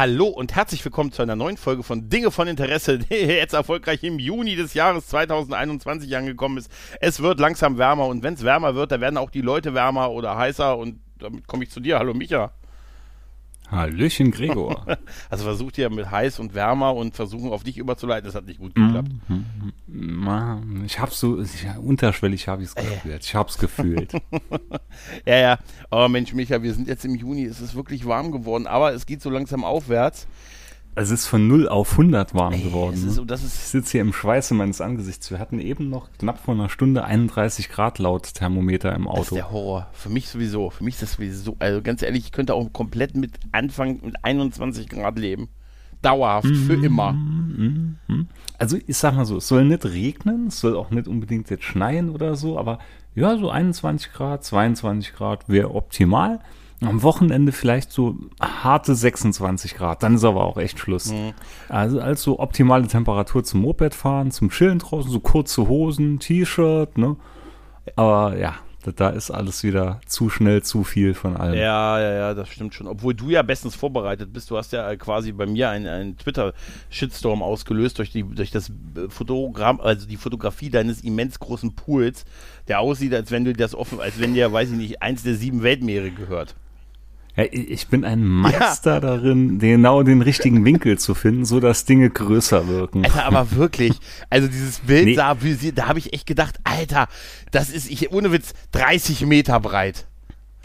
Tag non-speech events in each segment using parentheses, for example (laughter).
Hallo und herzlich willkommen zu einer neuen Folge von Dinge von Interesse, (laughs) die jetzt erfolgreich im Juni des Jahres 2021 angekommen ist. Es wird langsam wärmer und wenn es wärmer wird, da werden auch die Leute wärmer oder heißer und damit komme ich zu dir. Hallo Micha. Hallöchen, Gregor. (laughs) also versucht ihr mit heiß und wärmer und versuchen auf dich überzuleiten, das hat nicht gut geklappt. Mhm. Ich habe so, ich, unterschwellig habe ich es gespürt. Ich habe es gefühlt. (laughs) ja, ja. Aber Mensch, Micha, wir sind jetzt im Juni, es ist wirklich warm geworden, aber es geht so langsam aufwärts. Es ist von 0 auf 100 warm Ey, geworden. Ist, ne? ist, ich sitze hier im Schweiße meines Angesichts. Wir hatten eben noch knapp vor einer Stunde 31 Grad laut Thermometer im Auto. Das ist der Horror. Für mich sowieso. Für mich ist das sowieso. Also ganz ehrlich, ich könnte auch komplett mit Anfang mit 21 Grad leben. Dauerhaft, mhm. für immer. Mhm. Also ich sag mal so, es soll nicht regnen, es soll auch nicht unbedingt jetzt schneien oder so, aber ja, so 21 Grad, 22 Grad wäre optimal. Am Wochenende vielleicht so harte 26 Grad, dann ist aber auch echt Schluss. Mhm. Also als so optimale Temperatur zum Moped fahren, zum Chillen draußen, so kurze Hosen, T-Shirt, ne? Aber ja, da ist alles wieder zu schnell, zu viel von allem. Ja, ja, ja, das stimmt schon. Obwohl du ja bestens vorbereitet bist. Du hast ja quasi bei mir einen, einen Twitter-Shitstorm ausgelöst durch, die, durch das Fotogramm, also die Fotografie deines immens großen Pools, der aussieht, als wenn du das offen, als wenn dir, weiß ich nicht, eins der sieben Weltmeere gehört. Ja, ich bin ein Meister ja. darin, genau den richtigen Winkel zu finden, so dass Dinge größer wirken. Alter, aber wirklich, also dieses Bild nee. sah, da habe ich echt gedacht, Alter, das ist, ich, ohne Witz, 30 Meter breit.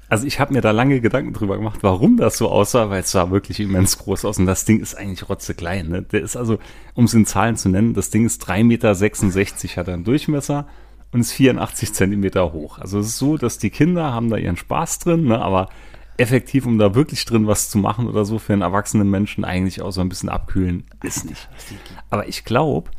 Also ich habe mir da lange Gedanken drüber gemacht, warum das so aussah, weil es sah wirklich immens groß aus und das Ding ist eigentlich rotzeklein. Ne? Der ist also, um es in Zahlen zu nennen, das Ding ist 3,66 Meter, hat einen Durchmesser und ist 84 Zentimeter hoch. Also es ist so, dass die Kinder haben da ihren Spaß drin, ne? aber effektiv, um da wirklich drin was zu machen oder so für einen erwachsenen Menschen eigentlich auch so ein bisschen abkühlen, ist nicht. Aber ich glaube,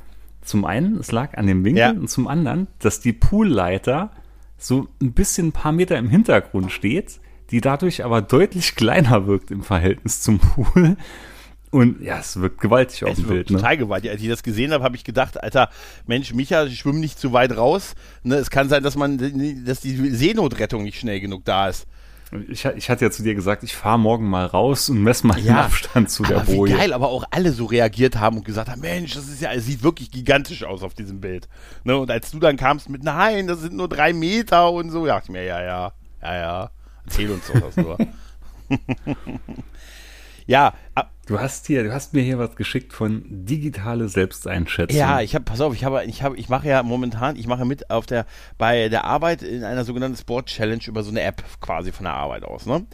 zum einen, es lag an dem Winkel ja. und zum anderen, dass die Poolleiter so ein bisschen ein paar Meter im Hintergrund steht, die dadurch aber deutlich kleiner wirkt im Verhältnis zum Pool. Und ja, es wirkt gewaltig auf es dem Bild. Ne? Total gewaltig. Als ich das gesehen habe, habe ich gedacht, Alter, Mensch, Micha, ich schwimme nicht zu weit raus. Ne, es kann sein, dass man, dass die Seenotrettung nicht schnell genug da ist. Ich, ich hatte ja zu dir gesagt, ich fahre morgen mal raus und messe mal ja, den Abstand zu der Boje. Wie geil, aber auch alle so reagiert haben und gesagt haben, Mensch, das ist ja, es sieht wirklich gigantisch aus auf diesem Bild. Ne? Und als du dann kamst mit, nein, das sind nur drei Meter und so, dachte ich mir, ja, ja, ja, ja, erzähl uns doch das nur. (laughs) ja, Du hast hier, du hast mir hier was geschickt von digitale Selbsteinschätzung. Ja, ich habe, pass auf, ich habe, ich habe, ich mache ja momentan, ich mache mit auf der, bei der Arbeit in einer sogenannten Sport Challenge über so eine App quasi von der Arbeit aus, ne?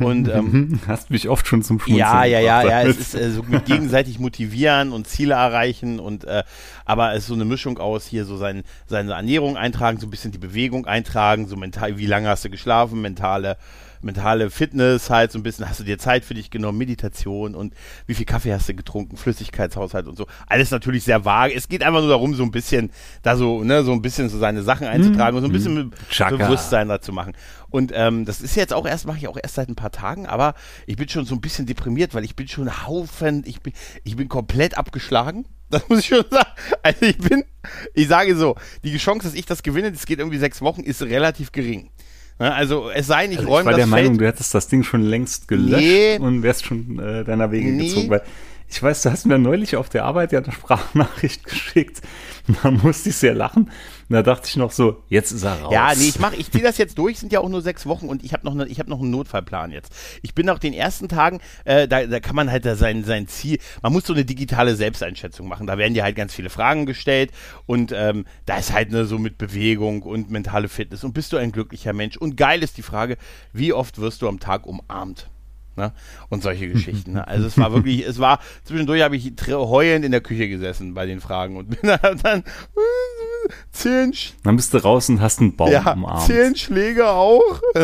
Und ähm, (laughs) hast mich oft schon zum Schmunzeln Ja, ja, ja, ja, es ist äh, so mit gegenseitig motivieren und Ziele erreichen und, äh, aber es ist so eine Mischung aus hier so sein, seine Ernährung eintragen, so ein bisschen die Bewegung eintragen, so mental, wie lange hast du geschlafen, mentale mentale Fitness halt so ein bisschen, hast du dir Zeit für dich genommen, Meditation und wie viel Kaffee hast du getrunken, Flüssigkeitshaushalt und so. Alles natürlich sehr vage. Es geht einfach nur darum, so ein bisschen, da so, ne, so ein bisschen so seine Sachen einzutragen mm, und so ein bisschen mm, Bewusstsein dazu machen. Und ähm, das ist jetzt auch erst, mache ich auch erst seit ein paar Tagen, aber ich bin schon so ein bisschen deprimiert, weil ich bin schon Haufen, ich bin, ich bin komplett abgeschlagen. (laughs) Das muss ich schon sagen. Also ich bin, ich sage so, die Chance, dass ich das gewinne, das geht irgendwie sechs Wochen, ist relativ gering. Also es sei nicht, also räumen das Ich war der Meinung, du hättest das Ding schon längst gelöscht nee. und wärst schon äh, deiner Wege nee. gezogen, weil ich weiß, du hast mir neulich auf der Arbeit ja eine Sprachnachricht (laughs) geschickt. Da musste ich sehr lachen. Und da dachte ich noch so, jetzt ist er raus. Ja, nee, ich mache, ich ziehe das jetzt durch, sind ja auch nur sechs Wochen und ich habe noch, ne, ich hab noch einen Notfallplan jetzt. Ich bin auch den ersten Tagen, äh, da, da kann man halt da sein, sein Ziel, man muss so eine digitale Selbsteinschätzung machen. Da werden dir halt ganz viele Fragen gestellt und ähm, da ist halt ne, so mit Bewegung und mentale Fitness und bist du ein glücklicher Mensch. Und geil ist die Frage, wie oft wirst du am Tag umarmt? Ne? Und solche Geschichten. Ne? Also es war wirklich, es war, zwischendurch habe ich heulend in der Küche gesessen bei den Fragen und (laughs) bin dann, dann zehn Dann bist du raus und hast einen Baum ja, umarmt. Zehn Schläge auch. (laughs)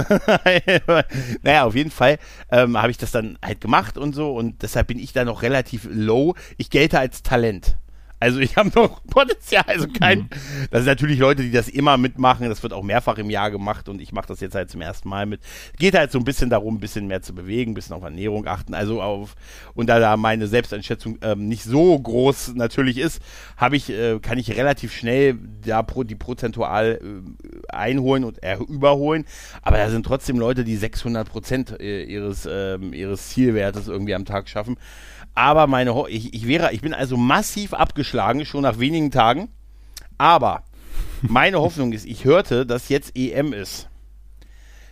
naja, auf jeden Fall ähm, habe ich das dann halt gemacht und so und deshalb bin ich da noch relativ low. Ich gelte als Talent. Also ich habe noch (laughs) Potenzial, also kein. Mhm. Das sind natürlich Leute, die das immer mitmachen. Das wird auch mehrfach im Jahr gemacht und ich mache das jetzt halt zum ersten Mal mit. Geht halt so ein bisschen darum, ein bisschen mehr zu bewegen, ein bisschen auf Ernährung achten. Also auf und da da meine Selbsteinschätzung ähm, nicht so groß natürlich ist, habe ich äh, kann ich relativ schnell da pro, die prozentual äh, einholen und äh, überholen. Aber da sind trotzdem Leute, die 600 Prozent äh, ihres ähm, ihres Zielwertes irgendwie am Tag schaffen. Aber meine, Ho ich, ich wäre, ich bin also massiv abgeschlagen, schon nach wenigen Tagen. Aber meine (laughs) Hoffnung ist, ich hörte, dass jetzt EM ist.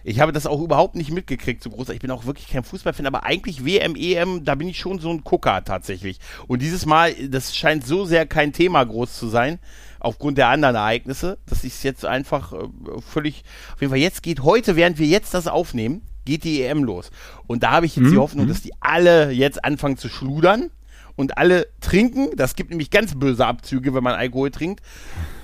Ich habe das auch überhaupt nicht mitgekriegt, so groß. Ich bin auch wirklich kein Fußballfan, aber eigentlich WM, EM, da bin ich schon so ein Gucker tatsächlich. Und dieses Mal, das scheint so sehr kein Thema groß zu sein, aufgrund der anderen Ereignisse, dass ich es jetzt einfach äh, völlig, auf jeden Fall jetzt geht heute, während wir jetzt das aufnehmen, geht die EM los. Und da habe ich jetzt mhm. die Hoffnung, dass die alle jetzt anfangen zu schludern und alle trinken. Das gibt nämlich ganz böse Abzüge, wenn man Alkohol trinkt.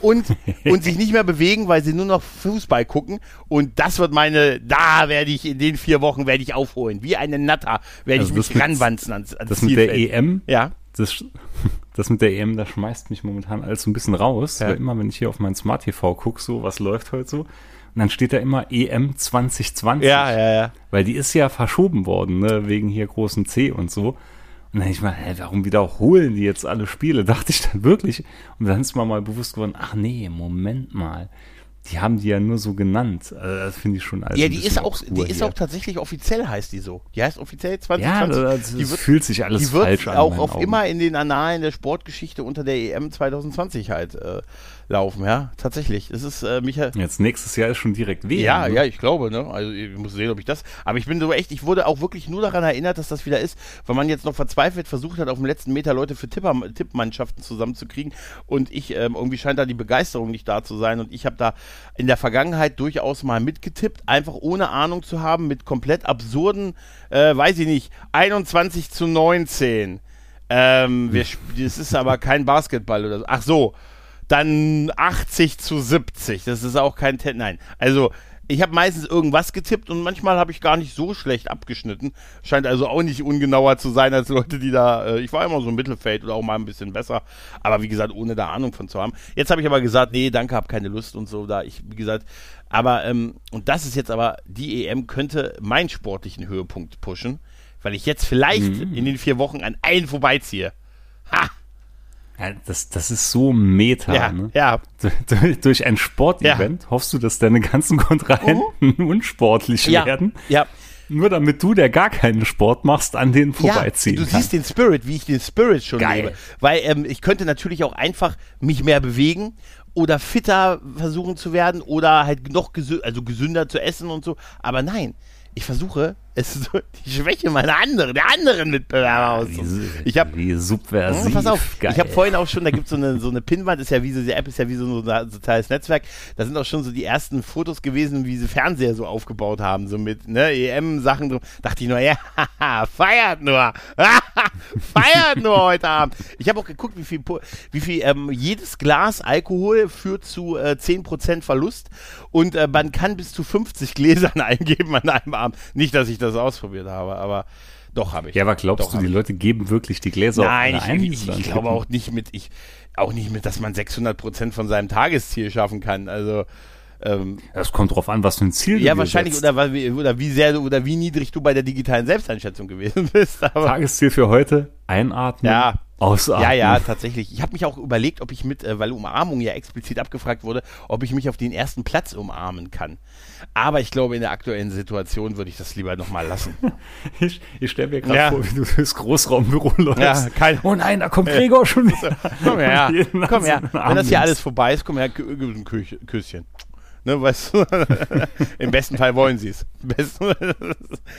Und, (laughs) und sich nicht mehr bewegen, weil sie nur noch Fußball gucken. Und das wird meine, da werde ich in den vier Wochen werde ich aufholen. Wie eine Natter werde also ich mich ranwanzen ans, ans Das Zielfeld. mit der EM? Ja. Das, (laughs) das mit der EM, das schmeißt mich momentan alles so ein bisschen raus. Ja. Weil immer, wenn ich hier auf mein Smart TV gucke, so, was läuft heute so, und dann steht da immer EM 2020. Ja, ja, ja. Weil die ist ja verschoben worden, ne, wegen hier großen C und so. Und dann ich mal, hä, warum wiederholen die jetzt alle Spiele? (laughs) Dachte ich dann wirklich. Und dann ist mir mal bewusst geworden, ach nee, Moment mal. Die haben die ja nur so genannt. Also das finde ich schon alles. Ja, die ist auch, die ist auch tatsächlich offiziell heißt die so. Die heißt offiziell 2020. Ja, das, die wird, fühlt sich alles falsch an. Die wird auch auf Augen. immer in den Annalen der Sportgeschichte unter der EM 2020 halt äh, laufen, ja, tatsächlich. Es ist äh, Michael. Jetzt nächstes Jahr ist schon direkt WM. Ja, ne? ja, ich glaube, ne? Also ich muss sehen, ob ich das. Aber ich bin so echt, ich wurde auch wirklich nur daran erinnert, dass das wieder ist, weil man jetzt noch verzweifelt versucht hat, auf dem letzten Meter Leute für Tipper, Tippmannschaften zusammenzukriegen. Und ich, ähm, irgendwie scheint da die Begeisterung nicht da zu sein. Und ich habe da in der Vergangenheit durchaus mal mitgetippt, einfach ohne Ahnung zu haben, mit komplett absurden, äh, weiß ich nicht, 21 zu 19. Ähm, wir, das ist aber kein Basketball oder so. Ach so, dann 80 zu 70. Das ist auch kein Ten. Nein. Also, ich habe meistens irgendwas getippt und manchmal habe ich gar nicht so schlecht abgeschnitten. Scheint also auch nicht ungenauer zu sein als Leute, die da. Äh, ich war immer so im Mittelfeld oder auch mal ein bisschen besser. Aber wie gesagt, ohne da Ahnung von zu haben. Jetzt habe ich aber gesagt, nee, danke, habe keine Lust und so. Da ich, wie gesagt, aber, ähm, und das ist jetzt aber, die EM könnte meinen sportlichen Höhepunkt pushen, weil ich jetzt vielleicht mhm. in den vier Wochen an allen vorbeiziehe. Ha! Das, das ist so meta. Ja, ne? ja. Durch, durch ein Sportevent ja. hoffst du, dass deine ganzen Kontrahenten mhm. unsportlich ja. werden. Ja. Nur damit du, der gar keinen Sport machst, an denen vorbeiziehen ja, Du kann. siehst den Spirit, wie ich den Spirit schon Geil. lebe. Weil ähm, ich könnte natürlich auch einfach mich mehr bewegen oder fitter versuchen zu werden oder halt noch gesü also gesünder zu essen und so. Aber nein, ich versuche, (laughs) es ist die Schwäche meiner anderen, der anderen Mitbewerber aus. Ich habe wie subversiv. pass auf, Geil. ich habe vorhin auch schon, da gibt es so eine so eine Pinwand, ist ja wie so die App ist ja wie so ein soziales Netzwerk. Da sind auch schon so die ersten Fotos gewesen, wie sie Fernseher so aufgebaut haben, so mit ne EM Sachen drum. Dachte ich nur, (laughs) ja, feiert nur, (laughs) feiert nur heute Abend. Ich habe auch geguckt, wie viel wie viel ähm, jedes Glas Alkohol führt zu äh, 10% Verlust und äh, man kann bis zu 50 Gläsern eingeben an einem Abend. Nicht, dass ich das ausprobiert habe, aber doch habe ich. Ja, aber glaubst doch, du, die. Leute geben wirklich die Gläser Nein, ich, ich, ich glaube auch nicht mit, ich, auch nicht mit, dass man 600 Prozent von seinem Tagesziel schaffen kann. Also, ähm, das kommt drauf an, was für ein Ziel ja, du Ja, wahrscheinlich, oder, oder wie sehr oder wie niedrig du bei der digitalen Selbsteinschätzung gewesen (laughs) bist. Aber Tagesziel für heute, einatmen, ja, Ausatmen. Ja, ja, tatsächlich. Ich habe mich auch überlegt, ob ich mit, äh, weil Umarmung ja explizit abgefragt wurde, ob ich mich auf den ersten Platz umarmen kann. Aber ich glaube, in der aktuellen Situation würde ich das lieber nochmal lassen. (laughs) ich ich stelle mir gerade ja. vor, wie du durchs Großraumbüro läufst. Ja, kein, oh nein, da kommt Gregor schon wieder. komm her, (laughs) komm her. Wenn das hier alles vorbei ist, komm her, ein Küsschen. Ne, weißt du? (laughs) Im besten Fall wollen sie es. (laughs)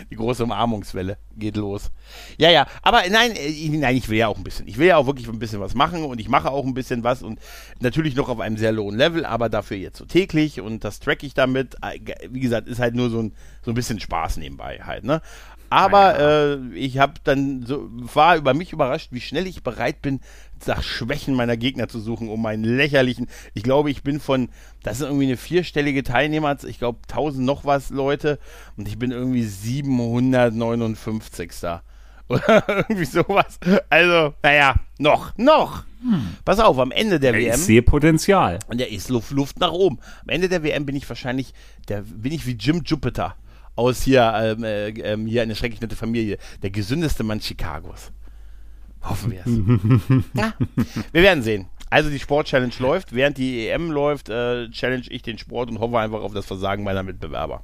Die große Umarmungswelle geht los. Ja, ja, aber nein, ich, äh, nein, ich will ja auch ein bisschen. Ich will ja auch wirklich ein bisschen was machen und ich mache auch ein bisschen was und natürlich noch auf einem sehr lowen Level, aber dafür jetzt so täglich und das track ich damit. Äh, wie gesagt, ist halt nur so ein, so ein bisschen Spaß nebenbei halt, ne? Aber äh, ich habe dann so, war über mich überrascht, wie schnell ich bereit bin, nach Schwächen meiner Gegner zu suchen, um meinen lächerlichen. Ich glaube, ich bin von, das ist irgendwie eine vierstellige Teilnehmer, ich glaube 1000 noch was Leute und ich bin irgendwie 759. (laughs) Oder irgendwie sowas. Also, naja, noch, noch. Pass auf, am Ende der Ich WM. sehe Potenzial. Und der ist Luft, Luft nach oben. Am Ende der WM bin ich wahrscheinlich, der bin ich wie Jim Jupiter aus hier, ähm, äh, ähm, hier eine schrecklich nette Familie. Der gesündeste Mann Chicagos. Hoffen wir es. (laughs) ja, wir werden sehen. Also die Sport-Challenge läuft. Während die EM läuft, äh, challenge ich den Sport und hoffe einfach auf das Versagen meiner Mitbewerber.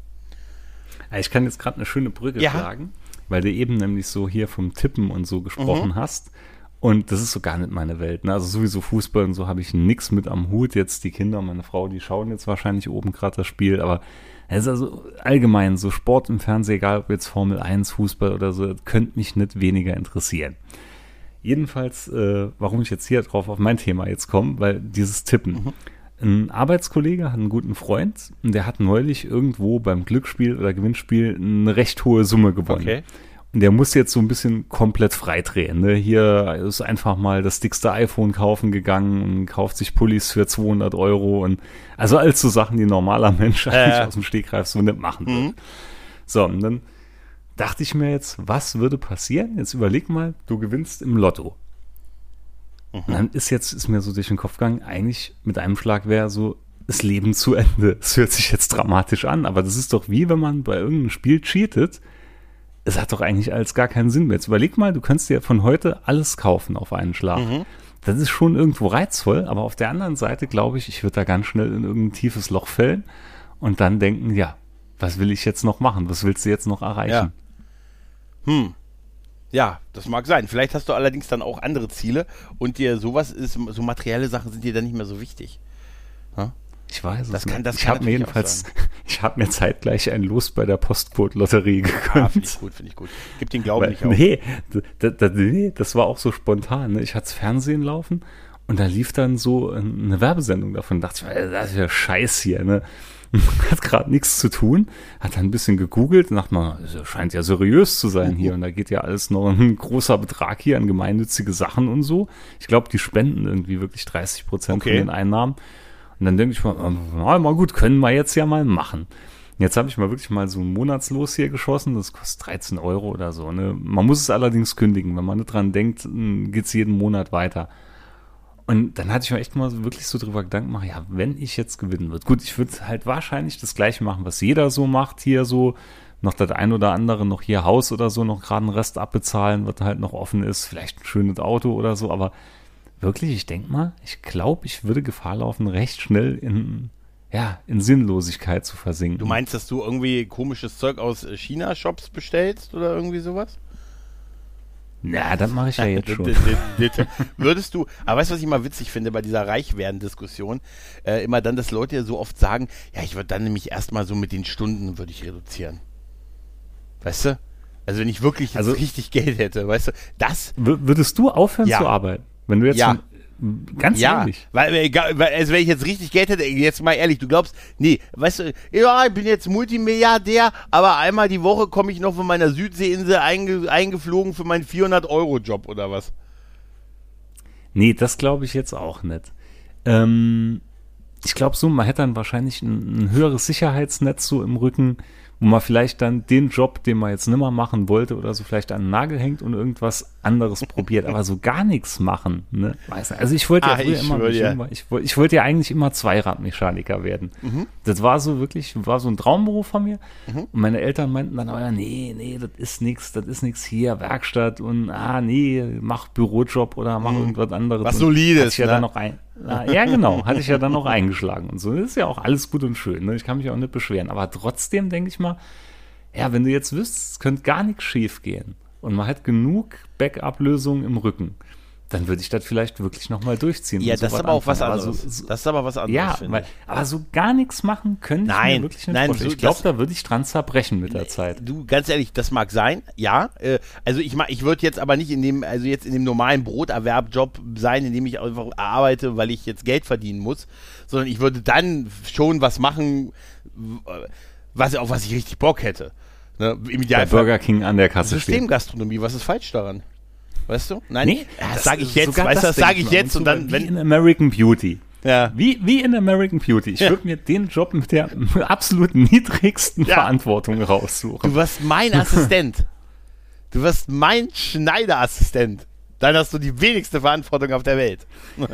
Ich kann jetzt gerade eine schöne Brücke Ja. schlagen, weil du eben nämlich so hier vom Tippen und so gesprochen Mhm. hast. Und das ist so gar nicht meine Welt. Ne? Also sowieso Fußball und so habe ich nix mit am Hut. Jetzt die Kinder, meine Frau, die schauen jetzt wahrscheinlich oben gerade das Spiel, aber es ist also allgemein so Sport im Fernsehen, egal ob jetzt Formel 1, Fußball oder so, könnte mich nicht weniger interessieren. Jedenfalls, äh, warum ich jetzt hier drauf auf mein Thema jetzt komme, weil dieses Tippen. Ein Arbeitskollege hat einen guten Freund und der hat neulich irgendwo beim Glücksspiel oder Gewinnspiel eine recht hohe Summe gewonnen. Okay. Der muss jetzt so ein bisschen komplett freidrehen. Ne? Hier ist einfach mal das dickste iPhone kaufen gegangen und kauft sich Pullis für 200 Euro und also alles so Sachen, die ein normaler Mensch eigentlich aus dem Stegreif so nicht machen würde. So, und dann dachte ich mir jetzt, was würde passieren? Jetzt überleg mal, du gewinnst im Lotto. Und dann ist jetzt, ist mir so durch den Kopf gegangen, eigentlich mit einem Schlag wäre so das Leben zu Ende. (laughs) Es hört sich jetzt dramatisch an, aber das ist doch wie wenn man bei irgendeinem Spiel cheatet. Es hat doch eigentlich alles gar keinen Sinn mehr. Jetzt überleg mal, du könntest dir von heute alles kaufen auf einen Schlag. Das ist schon irgendwo reizvoll, aber auf der anderen Seite glaube ich, ich würde da ganz schnell in irgendein tiefes Loch fällen und dann denken, ja, was will ich jetzt noch machen? Was willst du jetzt noch erreichen? Hm. Ja, das mag sein. Vielleicht hast du allerdings dann auch andere Ziele und dir sowas ist, so materielle Sachen sind dir dann nicht mehr so wichtig. Ich weiß es Das kann- nicht. das ich habe mir jedenfalls, (laughs) ich habe mir zeitgleich ein Los bei der Postcode-Lotterie Ah, finde ich gut, finde ich gut. Gib den Glauben Weil, nicht auf. nee, nee, das war auch so spontan. Ne? Ich hatte Fernsehen laufen und da lief dann so eine Werbesendung davon. Da dachte ich, das ist ja Scheiß hier. Ne? (laughs) Hat gerade nichts zu tun. Hat dann ein bisschen gegoogelt und dachte mal, das scheint ja seriös zu sein hier. Und da geht ja alles noch ein großer Betrag hier an gemeinnützige Sachen und so. Ich glaube, die spenden irgendwie wirklich 30 Prozent Okay. von den Einnahmen. Und dann denke ich mal, na, mal gut, können wir jetzt ja mal machen. Jetzt habe ich mal wirklich mal so ein Monatslos hier geschossen. Das kostet 13 Euro oder so. Ne? Man muss es allerdings kündigen. Wenn man nicht dran denkt, geht es jeden Monat weiter. Und dann hatte ich mir echt mal wirklich so drüber Gedanken gemacht, ja, wenn ich jetzt gewinnen würde. Gut, ich würde halt wahrscheinlich das gleiche machen, was jeder so macht hier so. Noch das ein oder andere, noch hier Haus oder so, noch gerade einen Rest abbezahlen, was halt noch offen ist. Vielleicht ein schönes Auto oder so. Aber wirklich, ich denke mal, ich glaube, ich würde Gefahr laufen, recht schnell in, ja, in Sinnlosigkeit zu versinken. Du meinst, dass du irgendwie komisches Zeug aus China-Shops bestellst oder irgendwie sowas? Na, das mache ich ja (laughs) jetzt schon. Würdest du, aber weißt du, was ich immer witzig finde bei dieser Reichwerden-Diskussion? Äh, immer dann, dass Leute ja so oft sagen, ja, ich würde dann nämlich erstmal so mit den Stunden würde ich reduzieren. Weißt du? Also wenn ich wirklich Also- richtig Geld hätte, weißt du, das würdest du aufhören Ja. zu arbeiten? Wenn du jetzt Ja. ganz ja, ehrlich. weil, weil, egal- weil, also wenn ich jetzt richtig Geld hätte, jetzt mal ehrlich, du glaubst, nee, weißt du, ja, ich bin jetzt Multimilliardär, aber einmal die Woche komme ich noch von meiner Südseeinsel einge, eingeflogen für meinen 400-Euro-Job oder was? Nee, das glaube ich jetzt auch nicht. Ähm, ich glaube so, man hätte dann wahrscheinlich ein, ein höheres Sicherheitsnetz so im Rücken, wo man vielleicht dann den Job, den man jetzt nimmer machen wollte oder so vielleicht an den Nagel hängt und irgendwas anderes probiert, aber so gar nichts machen, ne? Weiß nicht. Also ich wollte ja Ah, früher ich immer, mich dir. immer ich, ich wollte ja eigentlich immer Zweiradmechaniker werden. Mhm. Das war so wirklich, war so ein Traumberuf von mir. Und meine Eltern meinten dann, ja, nee, nee, das ist nix, das ist nix hier, Werkstatt und ah, nee, mach Bürojob oder mach irgendwas anderes. Mhm. Was Und Solides, hatte ich ja ne? dann noch ein, na, ja, genau, hatte ich ja dann noch eingeschlagen und so. Das ist ja auch alles gut und schön, ne? Ich kann mich auch nicht beschweren. Aber trotzdem denke ich mal, ja, wenn du jetzt wüsstest, es könnte gar nichts schief gehen und man hat genug Backup-Lösungen im Rücken, dann würde ich das vielleicht wirklich nochmal durchziehen. Ja, das ist aber auch was anfangen. Aber anderes. So, so, das ist aber was anderes, ja, weil, ich. aber so gar nichts machen können ich Nein, mir wirklich nicht nein, so- ich glaube, da würde ich dran zerbrechen mit der Zeit. Du, ganz ehrlich, das mag sein, ja. Äh, also ich ich würde jetzt aber nicht in dem, also jetzt in dem normalen Broterwerbjob sein, in dem ich einfach arbeite, weil ich jetzt Geld verdienen muss, sondern ich würde dann schon was machen, w- was auf was ich richtig Bock hätte. Ne? Im Der Idealfall Burger King an der Kasse. Systemgastronomie, was ist falsch daran? Weißt du? Nein, Nee, das sage ich jetzt, weißt du, das denke sage ich jetzt und dann, wie wenn, in American Beauty. ja. Wie, wie in American Beauty. Ich Ja. würde mir den Job mit der (laughs) absolut niedrigsten Ja. Verantwortung raussuchen. Du warst mein (laughs) Assistent. Du wirst mein Schneiderassistent. Dann hast du die wenigste Verantwortung auf der Welt. (laughs)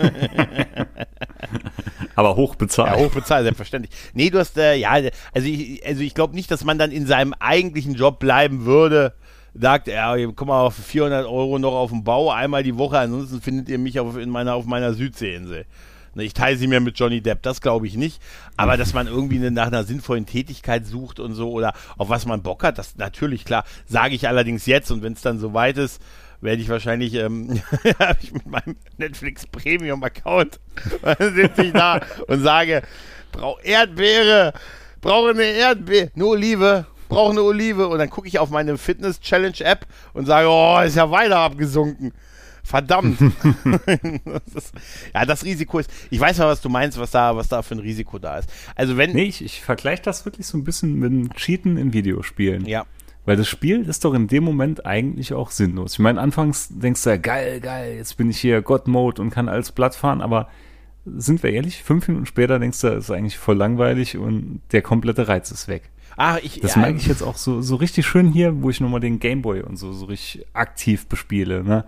Aber hochbezahlt. Ja, hochbezahlt, selbstverständlich. Nee, du hast, äh, ja, also ich, also ich glaube nicht, dass man dann in seinem eigentlichen Job bleiben würde. Sagt, ja, komm mal auf 400 Euro noch auf den Bau, einmal die Woche, ansonsten findet ihr mich auf, in meiner, auf meiner Südseeinsel. Ne, ich teile sie mir mit Johnny Depp, das glaube ich nicht. Aber dass man irgendwie eine, nach einer sinnvollen Tätigkeit sucht und so oder auf was man Bock hat, das natürlich klar. Sage ich allerdings jetzt und wenn es dann soweit ist, werde ich wahrscheinlich, ähm, (laughs) habe ich mit meinem Netflix Premium Account, (laughs) sitze ich da und sage, brauche Erdbeere, brauche eine Erdbeere, eine Olive, brauche eine Olive und dann gucke ich auf meine Fitness Challenge App und sage, oh, ist ja weiter abgesunken. Verdammt. (laughs) das ist, ja, das Risiko ist. Ich weiß mal, was du meinst, was da, was da für ein Risiko da ist. Also wenn. Nee, ich, ich vergleiche das wirklich so ein bisschen mit dem Cheaten in Videospielen. Ja. Weil das Spiel ist doch in dem Moment eigentlich auch sinnlos. Ich meine, anfangs denkst du ja, geil, geil, jetzt bin ich hier God-Mode und kann alles platt fahren, aber sind wir ehrlich, fünf Minuten später denkst du, ist eigentlich voll langweilig und der komplette Reiz ist weg. Ah, ich, das ja, mag ich jetzt auch so, so richtig schön hier, wo ich nochmal den Gameboy und so, so richtig aktiv bespiele. Ne?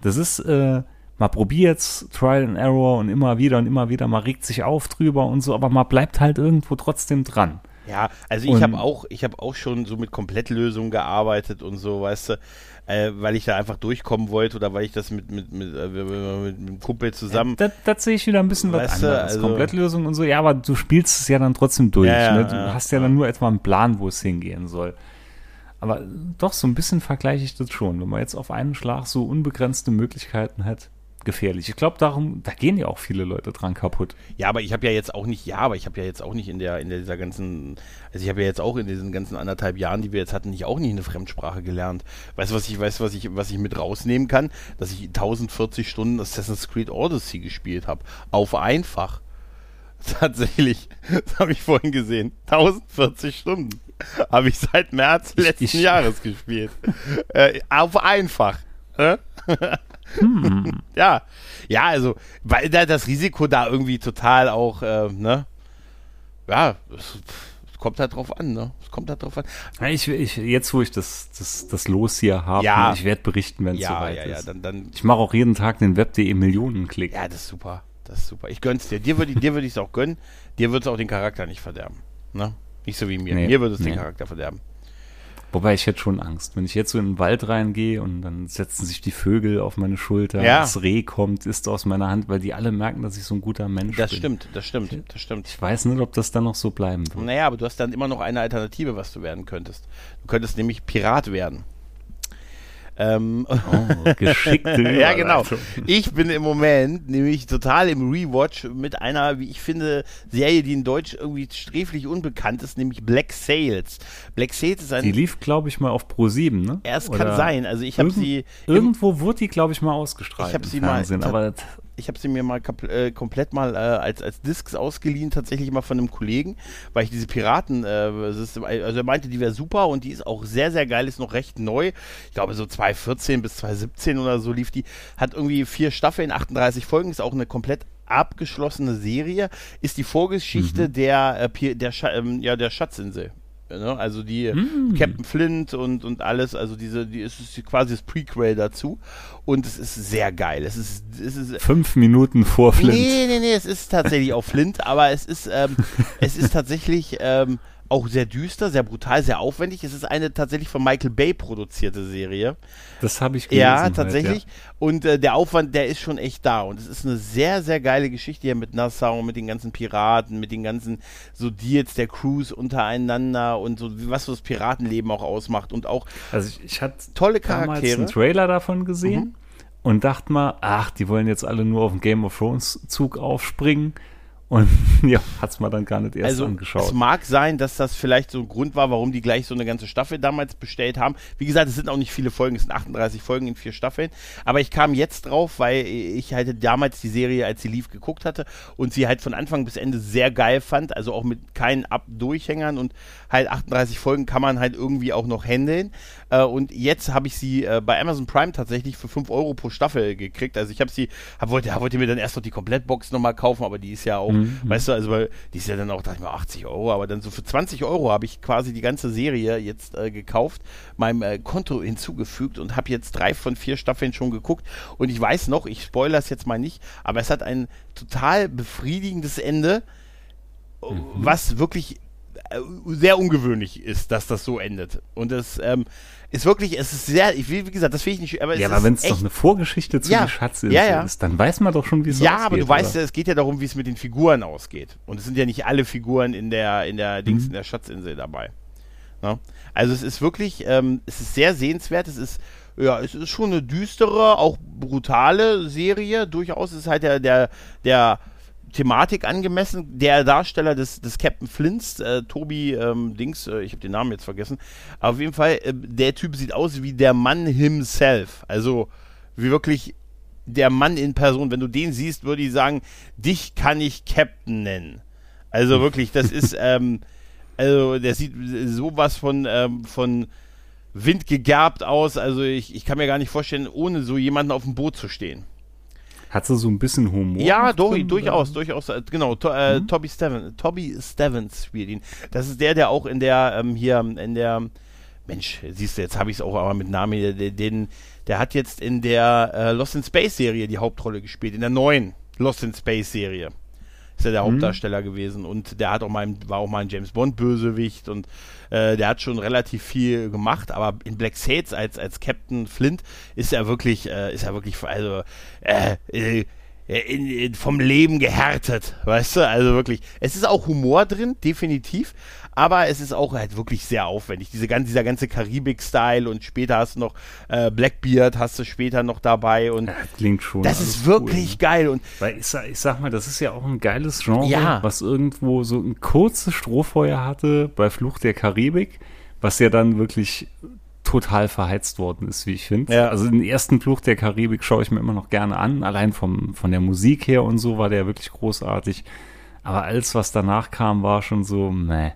Das ist, äh, man probiert Trial and Error und immer wieder und immer wieder, man regt sich auf drüber und so, aber man bleibt halt irgendwo trotzdem dran. Ja, also ich habe auch, ich habe auch schon so mit Komplettlösungen gearbeitet und so, weißt du, äh, weil ich da einfach durchkommen wollte oder weil ich das mit mit mit, äh, mit, mit einem Kumpel zusammen. Ja, das, sehe ich wieder ein bisschen was anderes. also- Komplettlösung und so, ja, aber du spielst es ja dann trotzdem durch. Ja, ne? Du ja, hast ja, dann nur etwa einen Plan, wo es hingehen soll. Aber doch, so ein bisschen vergleiche ich das schon. Wenn man jetzt auf einen Schlag so unbegrenzte Möglichkeiten hat, gefährlich. Ich glaube, darum, da gehen ja auch viele Leute dran kaputt. Ja, aber ich habe ja jetzt auch nicht, ja, aber ich habe ja jetzt auch nicht in der in dieser ganzen, also ich habe ja jetzt auch in diesen ganzen anderthalb Jahren, die wir jetzt hatten, nicht auch nicht eine Fremdsprache gelernt. Weißt du, was ich weiß, was ich was ich mit rausnehmen kann, dass ich 1040 Stunden Assassin's Creed Odyssey gespielt habe, auf einfach. (laughs) Tatsächlich, das habe ich vorhin gesehen. 1040 Stunden habe ich seit März Ich- letzten ich- Jahres gespielt. Äh, auf einfach. (laughs) Hm. (laughs) Ja, ja, also, weil da das Risiko da irgendwie total auch, äh, ne? Ja, es, es kommt halt drauf an, ne? Es kommt halt drauf an. Ja, Ich, ich, jetzt, wo ich das, das, das Los hier habe, Ja. ich werde berichten, wenn es Ja, soweit ja, ja, ist. dann, dann, Ich mache auch jeden Tag den Web.de Millionenklick. ja, das ist super. Das ist super. Ich gönn's dir. Dir würde ich, dir würde ich es auch gönnen. Dir würde es auch den Charakter nicht verderben. Ne? Nicht so wie mir. Nee, mir würde es den nee. Charakter verderben. Wobei ich hätte schon Angst. Wenn ich jetzt so in den Wald reingehe und dann setzen sich die Vögel auf meine Schulter, Ja. das Reh kommt, ist aus meiner Hand, weil die alle merken, dass ich so ein guter Mensch Das bin. stimmt, das stimmt, das stimmt. Ich weiß nicht, ob das dann noch so bleiben wird. Naja, aber du hast dann immer noch eine Alternative, was du werden könntest. Du könntest nämlich Pirat werden. Ähm, Oh, geschickte (laughs) ja, genau. Ich bin im Moment nämlich total im Rewatch mit einer, wie ich finde, Serie, die in Deutsch irgendwie sträflich unbekannt ist, nämlich Black Sails. Black Sails ist Die ein. lief, glaube ich, mal auf Pro 7, ne? Ja, es kann sein. Also ich habe sie. Irgendwo wurde die, glaube ich, mal ausgestrahlt. Ich hab im sie mal Fernsehen, ta- aber ich habe sie mir mal äh, komplett mal äh, als, als Discs ausgeliehen, tatsächlich mal von einem Kollegen, weil ich diese Piraten, äh, also er meinte, die wäre super und die ist auch sehr, sehr geil, ist noch recht neu. Ich glaube, so 2014 bis 2017 oder so lief die. Hat irgendwie vier Staffeln, 38 Folgen, ist auch eine komplett abgeschlossene Serie, ist die Vorgeschichte der, äh, der, Scha ähm, ja, der Schatzinsel. Ne? Also die Mm. Captain Flint und, und alles, also diese, die ist, ist quasi das Prequel dazu. Und es ist sehr geil. Es ist, es ist fünf Minuten vor Flint. Nee, nee, nee, es ist tatsächlich auch Flint, aber es ist, ähm, (laughs) es ist tatsächlich ähm, auch sehr düster, sehr brutal, sehr aufwendig. Es ist eine tatsächlich von Michael Bay produzierte Serie. Das habe ich gelesen. Ja, halt, tatsächlich. ja. Und äh, der Aufwand, der ist schon echt da. Und es ist eine sehr, sehr geile Geschichte hier mit Nassau, mit den ganzen Piraten, mit den ganzen so Deals der Crews untereinander und so, was so das Piratenleben auch ausmacht. Und auch Also ich, ich hatte tolle damals Charaktere. einen Trailer davon gesehen Mhm. und dachte mal, ach, die wollen jetzt alle nur auf den Game of Thrones Zug aufspringen. Und (laughs) ja, hat's mal dann gar nicht erst also angeschaut. es mag sein, dass das vielleicht so ein Grund war, warum die gleich so eine ganze Staffel damals bestellt haben. Wie gesagt, es sind auch nicht viele Folgen, es sind 38 Folgen in vier Staffeln. Aber ich kam jetzt drauf, weil ich halt damals die Serie, als sie lief, geguckt hatte und sie halt von Anfang bis Ende sehr geil fand. Also auch mit keinen Ab-Durchhängern und halt 38 Folgen kann man halt irgendwie auch noch handeln. Äh, und jetzt habe ich sie äh, bei Amazon Prime tatsächlich für 5 Euro pro Staffel gekriegt. Also ich habe sie, hab, wollte, wollte mir dann erst noch die Komplettbox nochmal kaufen, aber die ist ja auch Mhm. Weißt du, also weil die ist ja dann auch, dachte ich mal, 80 Euro, aber dann so für 20 Euro habe ich quasi die ganze Serie jetzt äh, gekauft, meinem äh, Konto hinzugefügt und habe jetzt drei von vier Staffeln schon geguckt. Und ich weiß noch, ich spoilere es jetzt mal nicht, aber es hat ein total befriedigendes Ende, Mhm. was wirklich äh, sehr ungewöhnlich ist, dass das so endet. Und es ähm, ist wirklich, es ist sehr, ich, wie gesagt, das will ich nicht, aber Ja, aber wenn es doch eine Vorgeschichte zu Ja, Schatzinsel ja, ja. ist, dann weiß man doch schon, wie es ja, ausgeht. aber du weißt oder? ja, es geht ja darum, wie es mit den Figuren ausgeht. Und es sind ja nicht alle Figuren in der, in der Mhm. Dings, in der Schatzinsel dabei. Ne? Also es ist wirklich, ähm, es ist sehr sehenswert. Es ist, ja, es ist schon eine düstere, auch brutale Serie. Durchaus ist halt der, der, der Thematik angemessen. Der Darsteller des, des Captain Flints, äh, Tobi ähm, Dings, äh, ich habe den Namen jetzt vergessen. Aber auf jeden Fall, äh, der Typ sieht aus wie der Mann himself. Also wie wirklich der Mann in Person. Wenn du den siehst, würde ich sagen, dich kann ich Captain nennen. Also wirklich, das ist, (laughs) ähm, also der sieht sowas von, ähm, von Wind gegerbt aus. Also ich, ich kann mir gar nicht vorstellen, ohne so jemanden auf dem Boot zu stehen. Hat sie so ein bisschen Humor? Ja, noch do, drin, durchaus, oder? durchaus. äh, Genau, to, äh, Mhm. Toby Stevens, Toby Stevens spielt ihn. Das ist der, der auch in der, ähm, hier, in der, Mensch, siehst du, jetzt habe ich es auch aber mit Namen, hier, der, den, der hat jetzt in der äh, Lost in Space Serie die Hauptrolle gespielt, in der neuen Lost in Space Serie. Ist ja der Mhm. Hauptdarsteller gewesen und der hat auch mal, war auch mal ein James Bond Bösewicht und äh, der hat schon relativ viel gemacht, aber in Black Sails als als Captain Flint ist er wirklich, äh, ist er wirklich, also äh, äh, in, in, vom Leben gehärtet, weißt du? Also wirklich. Es ist auch Humor drin, definitiv, aber es ist auch halt wirklich sehr aufwendig. Diese ganze, dieser ganze Karibik-Style und später hast du noch äh, Blackbeard, hast du später noch dabei und Ja, klingt schon. das ist wirklich Cool, geil und ne? Weil ich sag, ich sag mal, das ist ja auch ein geiles Genre, Ja. was irgendwo so ein kurzes Strohfeuer hatte bei Fluch der Karibik, was ja dann wirklich total verheizt worden ist, wie ich finde. Ja. Also den ersten Fluch der Karibik schaue ich mir immer noch gerne an, allein vom, von der Musik her und so war der wirklich großartig. Aber alles, was danach kam, war schon so, meh.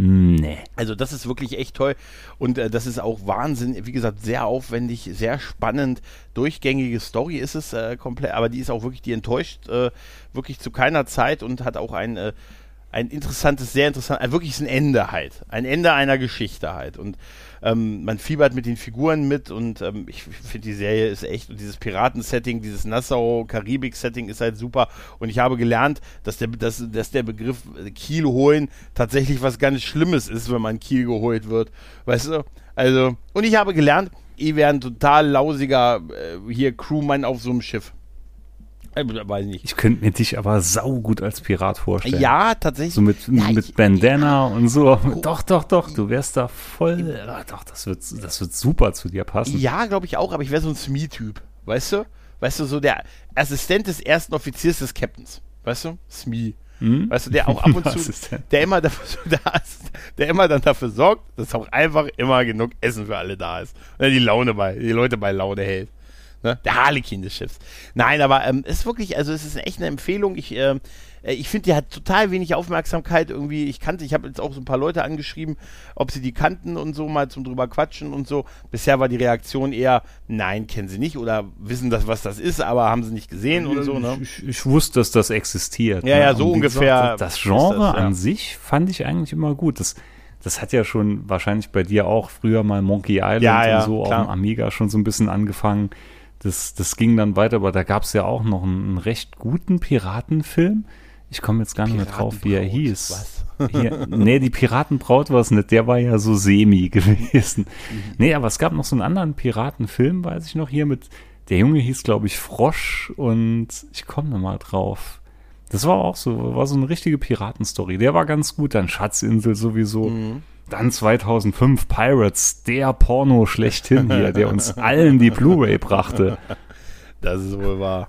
Nee. Also das ist wirklich echt toll. Und äh, das ist auch Wahnsinn, wie gesagt, sehr aufwendig, sehr spannend, durchgängige Story ist es äh, komplett, aber die ist auch wirklich, die enttäuscht äh, wirklich zu keiner Zeit und hat auch ein, äh, ein interessantes, sehr interessant, äh, wirklich ein Ende halt, ein Ende einer Geschichte halt. Und ähm, man fiebert mit den Figuren mit und ähm, ich finde die Serie ist echt und dieses Piraten-Setting, dieses Nassau-Karibik-Setting ist halt super und ich habe gelernt, dass der, dass, dass der Begriff Kiel holen tatsächlich was ganz Schlimmes ist, wenn man Kiel geholt wird, weißt du? Also, und ich habe gelernt, ich wäre ein total lausiger äh, hier Crewmann auf so einem Schiff. Äh, weiß ich nicht. Ich könnte mir dich aber saugut als Pirat vorstellen. Ja, tatsächlich. So mit, Ja, mit ich- Bandana und so. Doch, doch, doch, du wärst da voll. Ah, doch, das wird, das wird super zu dir passen. Ja, glaube ich auch, aber ich wäre so ein Smee-Typ. Weißt du? Weißt du, so der Assistent des ersten Offiziers des Captains. Weißt du? Smee. Hm? Weißt du, der auch ab und (laughs) zu, der immer, dafür, (laughs) da ist, der immer dann dafür sorgt, dass auch einfach immer genug Essen für alle da ist. Und der die Laune bei, die Leute bei Laune hält. Ne? Der Harlekin des Schiffs. Nein, aber ähm, ist wirklich, also es ist echt eine Empfehlung. Ich, ähm, äh, ich finde, die hat total wenig Aufmerksamkeit irgendwie. Ich kannte, ich habe jetzt auch so ein paar Leute angeschrieben, ob sie die kannten und so mal zum drüber quatschen und so. Bisher war die Reaktion eher, nein, kennen sie nicht oder wissen das, was das ist, aber haben sie nicht gesehen und so. Ne? Ich, ich wusste, dass das existiert. Ja, ne? ja, so Und ungefähr das, das Genre das, ja. an sich fand ich eigentlich immer gut. Das, das hat ja schon wahrscheinlich bei dir auch früher mal Monkey Island Ja, ja, und so klar. auf dem Amiga schon so ein bisschen angefangen. Das, das ging dann weiter, aber da gab es ja auch noch einen, einen recht guten Piratenfilm. Ich komme jetzt gar nicht mehr drauf, wie er hieß. was? Hier, nee, die Piratenbraut war es nicht, der war ja so semi (laughs) gewesen. Nee, aber es gab noch so einen anderen Piratenfilm, weiß ich noch, hier mit, der Junge hieß, glaube ich, Frosch und ich komme da mal drauf. Das war auch so, war so eine richtige Piratenstory. Der war ganz gut, dann Schatzinsel sowieso. Dann 2005 Pirates, der Porno schlechthin hier, der uns (laughs) allen die Blu-ray brachte. Das ist wohl wahr.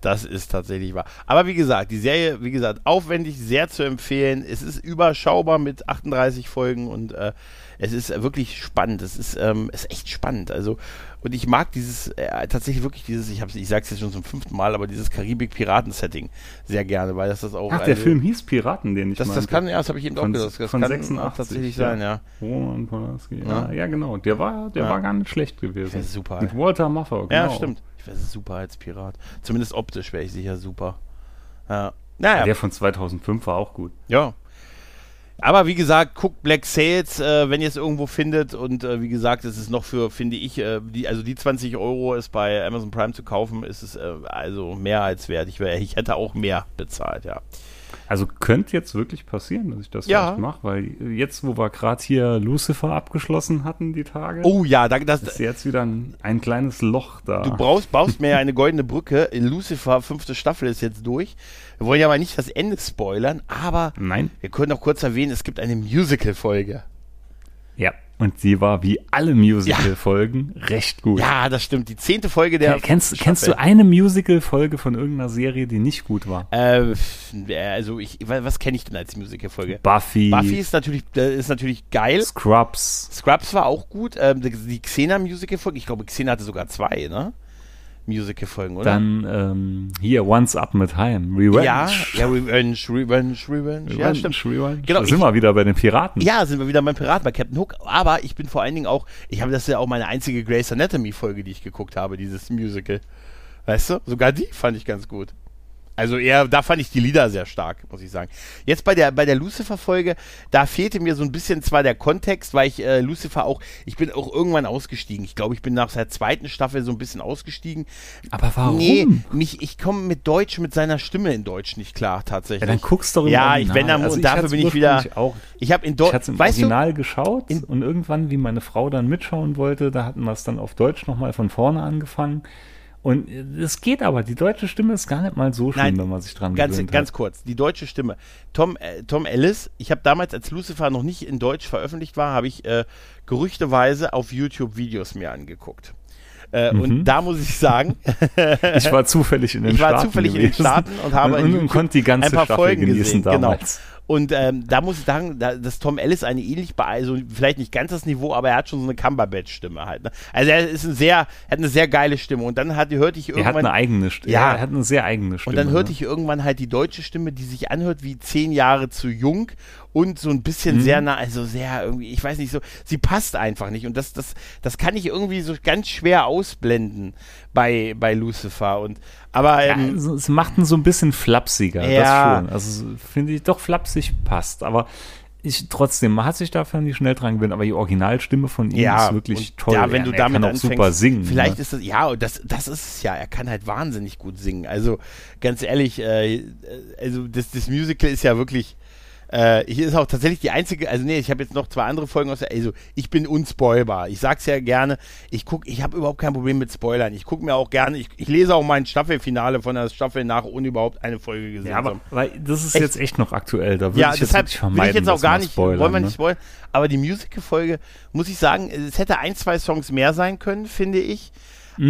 Das ist tatsächlich wahr. Aber wie gesagt, die Serie, wie gesagt, aufwendig, sehr zu empfehlen. Es ist überschaubar mit 38 Folgen und äh, es ist wirklich spannend. Es ist, ähm, ist echt spannend. Also, und ich mag dieses, äh, tatsächlich wirklich dieses, ich, ich sag's jetzt schon zum fünften Mal, aber dieses Karibik-Piraten-Setting sehr gerne, weil das das auch. Ach, der also- Film hieß Piraten, den ich Das, das meinte. kann, ja, das habe ich eben auch Von- gesagt. Das von kann 86, tatsächlich ja. sein, ja. Roman Polanski. Ja, Ja. genau. Der war, der Ja. war gar nicht schlecht gewesen. super. Mit Walter Muffer, genau. Ja, stimmt. Ich wäre super als Pirat. Zumindest optisch wäre ich sicher super. Ja. Naja. Der von 2005 war auch gut. Ja. Aber wie gesagt, guckt Black Sales, äh, wenn ihr es irgendwo findet. Und äh, wie gesagt, es ist noch für, finde ich, äh, die, also die 20 Euro ist bei Amazon Prime zu kaufen, ist es äh, also mehr als wert. Ich, wär, ich hätte auch mehr bezahlt, ja. Also könnte jetzt wirklich passieren, dass ich das Ja. mache, weil jetzt, wo wir gerade hier Lucifer abgeschlossen hatten, die Tage, Oh ja, da, das, ist jetzt wieder ein, ein kleines Loch da. Du brauchst, baust mir ja eine goldene Brücke. Lucifer, fünfte Staffel ist jetzt durch. Wir wollen ja mal nicht das Ende spoilern, aber Nein? wir können noch kurz erwähnen, es gibt eine Musical-Folge. Ja. Und die war wie alle Musical-Folgen recht gut. Ja, das stimmt. Die zehnte Folge der. Ja, kennst, kennst du eine Musical-Folge von irgendeiner Serie, die nicht gut war? Äh, also ich, wa- was kenne ich denn als Musical-Folge? Buffy, Buffy ist natürlich, äh, ist natürlich geil. Scrubs. Scrubs war auch gut. Ähm, die- die Xena-Musical-Folge, ich glaube, Xena hatte sogar zwei, ne? Musical-Folgen, oder? Dann ähm, hier Once Up mit Heim. Revenge. ja, ja, Revenge, Revenge, Revenge. Ja, Revenge, stimmt. Revenge. Genau, da sind ich- wir wieder bei den Piraten. Ja, sind wir wieder beim Piraten, bei Captain Hook. Aber ich bin vor allen Dingen auch, ich habe das ja auch meine einzige Grey's Anatomy-Folge, die ich geguckt habe, dieses Musical. Weißt du? Sogar die fand ich ganz gut. Also eher, da fand ich die Lieder sehr stark, muss ich sagen. Jetzt bei der, bei der Lucifer-Folge, da fehlte mir so ein bisschen zwar der Kontext, weil ich äh, Lucifer auch, ich bin auch irgendwann ausgestiegen. Ich glaube, ich bin nach der zweiten Staffel so ein bisschen ausgestiegen. Aber warum? Nee, mich, ich komme mit Deutsch, mit seiner Stimme in Deutsch nicht klar, tatsächlich. Ja, dann guckst du doch Ja, ich, wenn dann, Also und dafür bin ich wieder, ursprünglich Auch, ich habe in ich Deutsch, im weißt du, Original geschaut in- und irgendwann, wie meine Frau dann mitschauen wollte, da hatten wir es dann auf Deutsch nochmal von vorne angefangen. Und es geht aber, die deutsche Stimme ist gar nicht mal so schlimm, Nein, wenn man sich dran Ganz, gewöhnt ganz hat. kurz, die deutsche Stimme. Tom, äh, Tom Ellis, ich habe damals, als Lucifer noch nicht in Deutsch veröffentlicht war, habe ich äh, gerüchteweise auf YouTube Videos mir angeguckt. Äh, Mhm. Und da muss ich sagen, (laughs) Ich war zufällig in den ich war Staaten zufällig in den Staaten und habe und, in und, konnte die ganze ein paar Staffel Folgen genießen gesehen. Genau. Und ähm, da muss ich sagen, da, dass Tom Ellis eine ähnlich, also vielleicht nicht ganz das Niveau, aber er hat schon so eine Cumberbatch-Stimme halt. Ne? Also er ist ein sehr, er hat eine sehr geile Stimme. Und dann hat, hörte ich Er hat irgendwann. eine eigene Stimme. Ja. er hat eine sehr eigene Stimme. Und dann hörte ne? ich irgendwann halt die deutsche Stimme, die sich anhört wie zehn Jahre zu jung und so ein Mhm. bisschen sehr nah, also sehr irgendwie, ich weiß nicht so, sie passt einfach nicht. Und das, das, das kann ich irgendwie so ganz schwer ausblenden bei, bei Lucifer. Und aber Ja, ähm, also es macht ihn so ein bisschen flapsiger, Ja. das schon. Also finde ich doch flapsig passt, aber ich trotzdem, man hat sich dafür nicht schnell dran gewöhnt, aber die Originalstimme von ihm ja, ist wirklich toll. Ja, wenn er, du er damit kann auch anfängst, super singen. Vielleicht ne? ist das, ja, das, das ist es ja. Er kann halt wahnsinnig gut singen. Also ganz ehrlich, äh, also das, das Musical ist ja wirklich. Äh, hier ist auch tatsächlich die einzige, also nee, ich habe jetzt noch zwei andere Folgen aus der, also ich bin unspoilbar. Ich sag's ja gerne, ich guck, ich habe überhaupt kein Problem mit Spoilern. Ich gucke mir auch gerne, ich, ich lese auch mein Staffelfinale von der Staffel nach, ohne überhaupt eine Folge gesehen ja, zu aber haben. weil das ist Echt? jetzt echt noch aktuell, da würde Ja, ich jetzt deshalb will vermeiden, ich jetzt auch gar nicht, spoilern, wollen wir ne? nicht spoilern, aber die Musical-Folge, muss ich sagen, es hätte ein, zwei Songs mehr sein können, finde ich.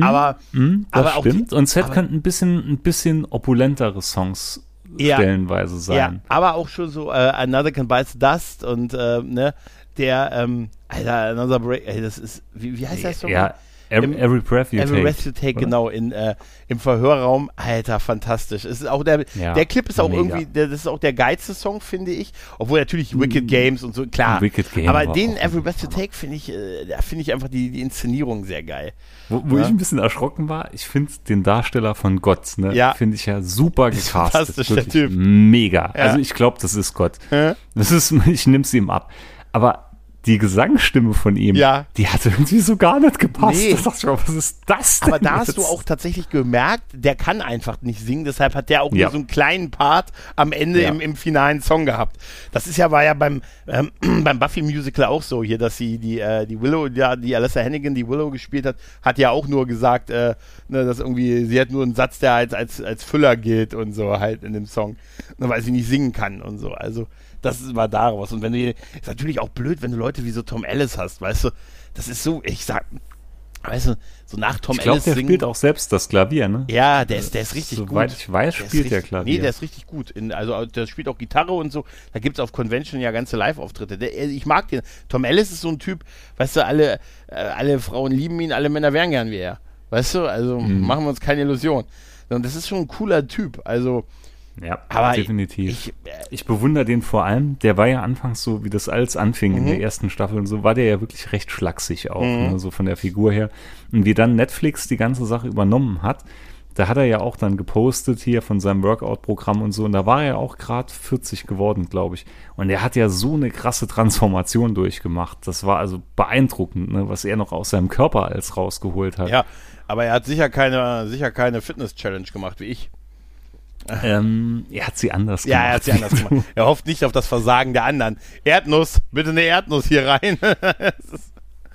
Aber, Mhm, das aber auch die- stimmt. Und Set aber- könnten ein bisschen, ein bisschen opulentere Songs Ja. stellenweise sein. Ja, aber auch schon so äh, Another Can Bite the Dust und äh, ne, der, ähm, Alter, Another Break, ey, das ist, wie, wie heißt das so? Ja, every, every breath you Every take. Breath You Take, oder? genau, in, äh, im Verhörraum, Alter, fantastisch. Es ist auch der, Ja, der Clip ist auch mega. irgendwie, der, das ist auch der geilste Song, finde ich. Obwohl natürlich Wicked Games und so, klar. Wicked Game aber den Every Breath You Take finde ich, äh, finde ich einfach die, die Inszenierung sehr geil. Wo, wo Ja. ich ein bisschen erschrocken war, ich finde den Darsteller von Gott, ne, Ja. finde ich ja super (laughs) gecastet. fantastisch, der Typ. Mega. Also ich glaube, das ist Gott. Das ist, (laughs) ich nehme es ihm ab. Aber die Gesangsstimme von ihm, Ja. die hat irgendwie so gar nicht gepasst. Nee. Da mir, was ist das denn Aber da hast jetzt? du auch tatsächlich gemerkt, der kann einfach nicht singen, deshalb hat der auch Ja. nur so einen kleinen Part am Ende Ja. im, im finalen Song gehabt. Das ist ja, war ja beim, ähm, (clears throat) beim Buffy-Musical auch so hier, dass sie die, äh, die Willow, ja, die Alyssa Hannigan, die Willow gespielt hat, hat ja auch nur gesagt, äh, ne, dass irgendwie, sie hat nur einen Satz, der als, als, als Füller gilt und so halt in dem Song, nur weil sie nicht singen kann und so. Also, das war daraus. Und wenn du, ist natürlich auch blöd, wenn du Leute wie so Tom Ellis hast, weißt du, das ist so, ich sag, weißt du, so nach Tom ich glaube, Ellis der singen. spielt auch selbst das Klavier, ne? Ja, der ist, der ist richtig Soweit gut. ich weiß, Der ist spielt der Klavier. Nee, der ist richtig gut. In, also der spielt auch Gitarre und so. Da gibt es auf Convention ja ganze Live-Auftritte. Ich mag den. Tom Ellis ist so ein Typ, weißt du, alle, äh, alle Frauen lieben ihn, alle Männer wären gern wie er. Weißt du, also Mhm. machen wir uns keine Illusion. Und das ist schon ein cooler Typ. Also, Ja, aber definitiv. Ich, äh, Ich bewundere den vor allem. Der war ja anfangs so, wie das alles anfing in Mhm. der ersten Staffel und so, war der ja wirklich recht schlaksig auch, ne, so von der Figur her. Und wie dann Netflix die ganze Sache übernommen hat, da hat er ja auch dann gepostet hier von seinem Workout-Programm und so. Und da war er auch gerade 40 geworden, glaube ich. Und er hat ja so eine krasse Transformation durchgemacht. Das war also beeindruckend, ne, was er noch aus seinem Körper als rausgeholt hat. Ja, aber er hat sicher keine, sicher keine Fitness-Challenge gemacht wie ich. (laughs) Ähm, er hat sie anders gemacht. Ja, er hat sie anders gemacht. (laughs) Er hofft nicht auf das Versagen der anderen. Erdnuss, bitte eine Erdnuss hier rein. (laughs)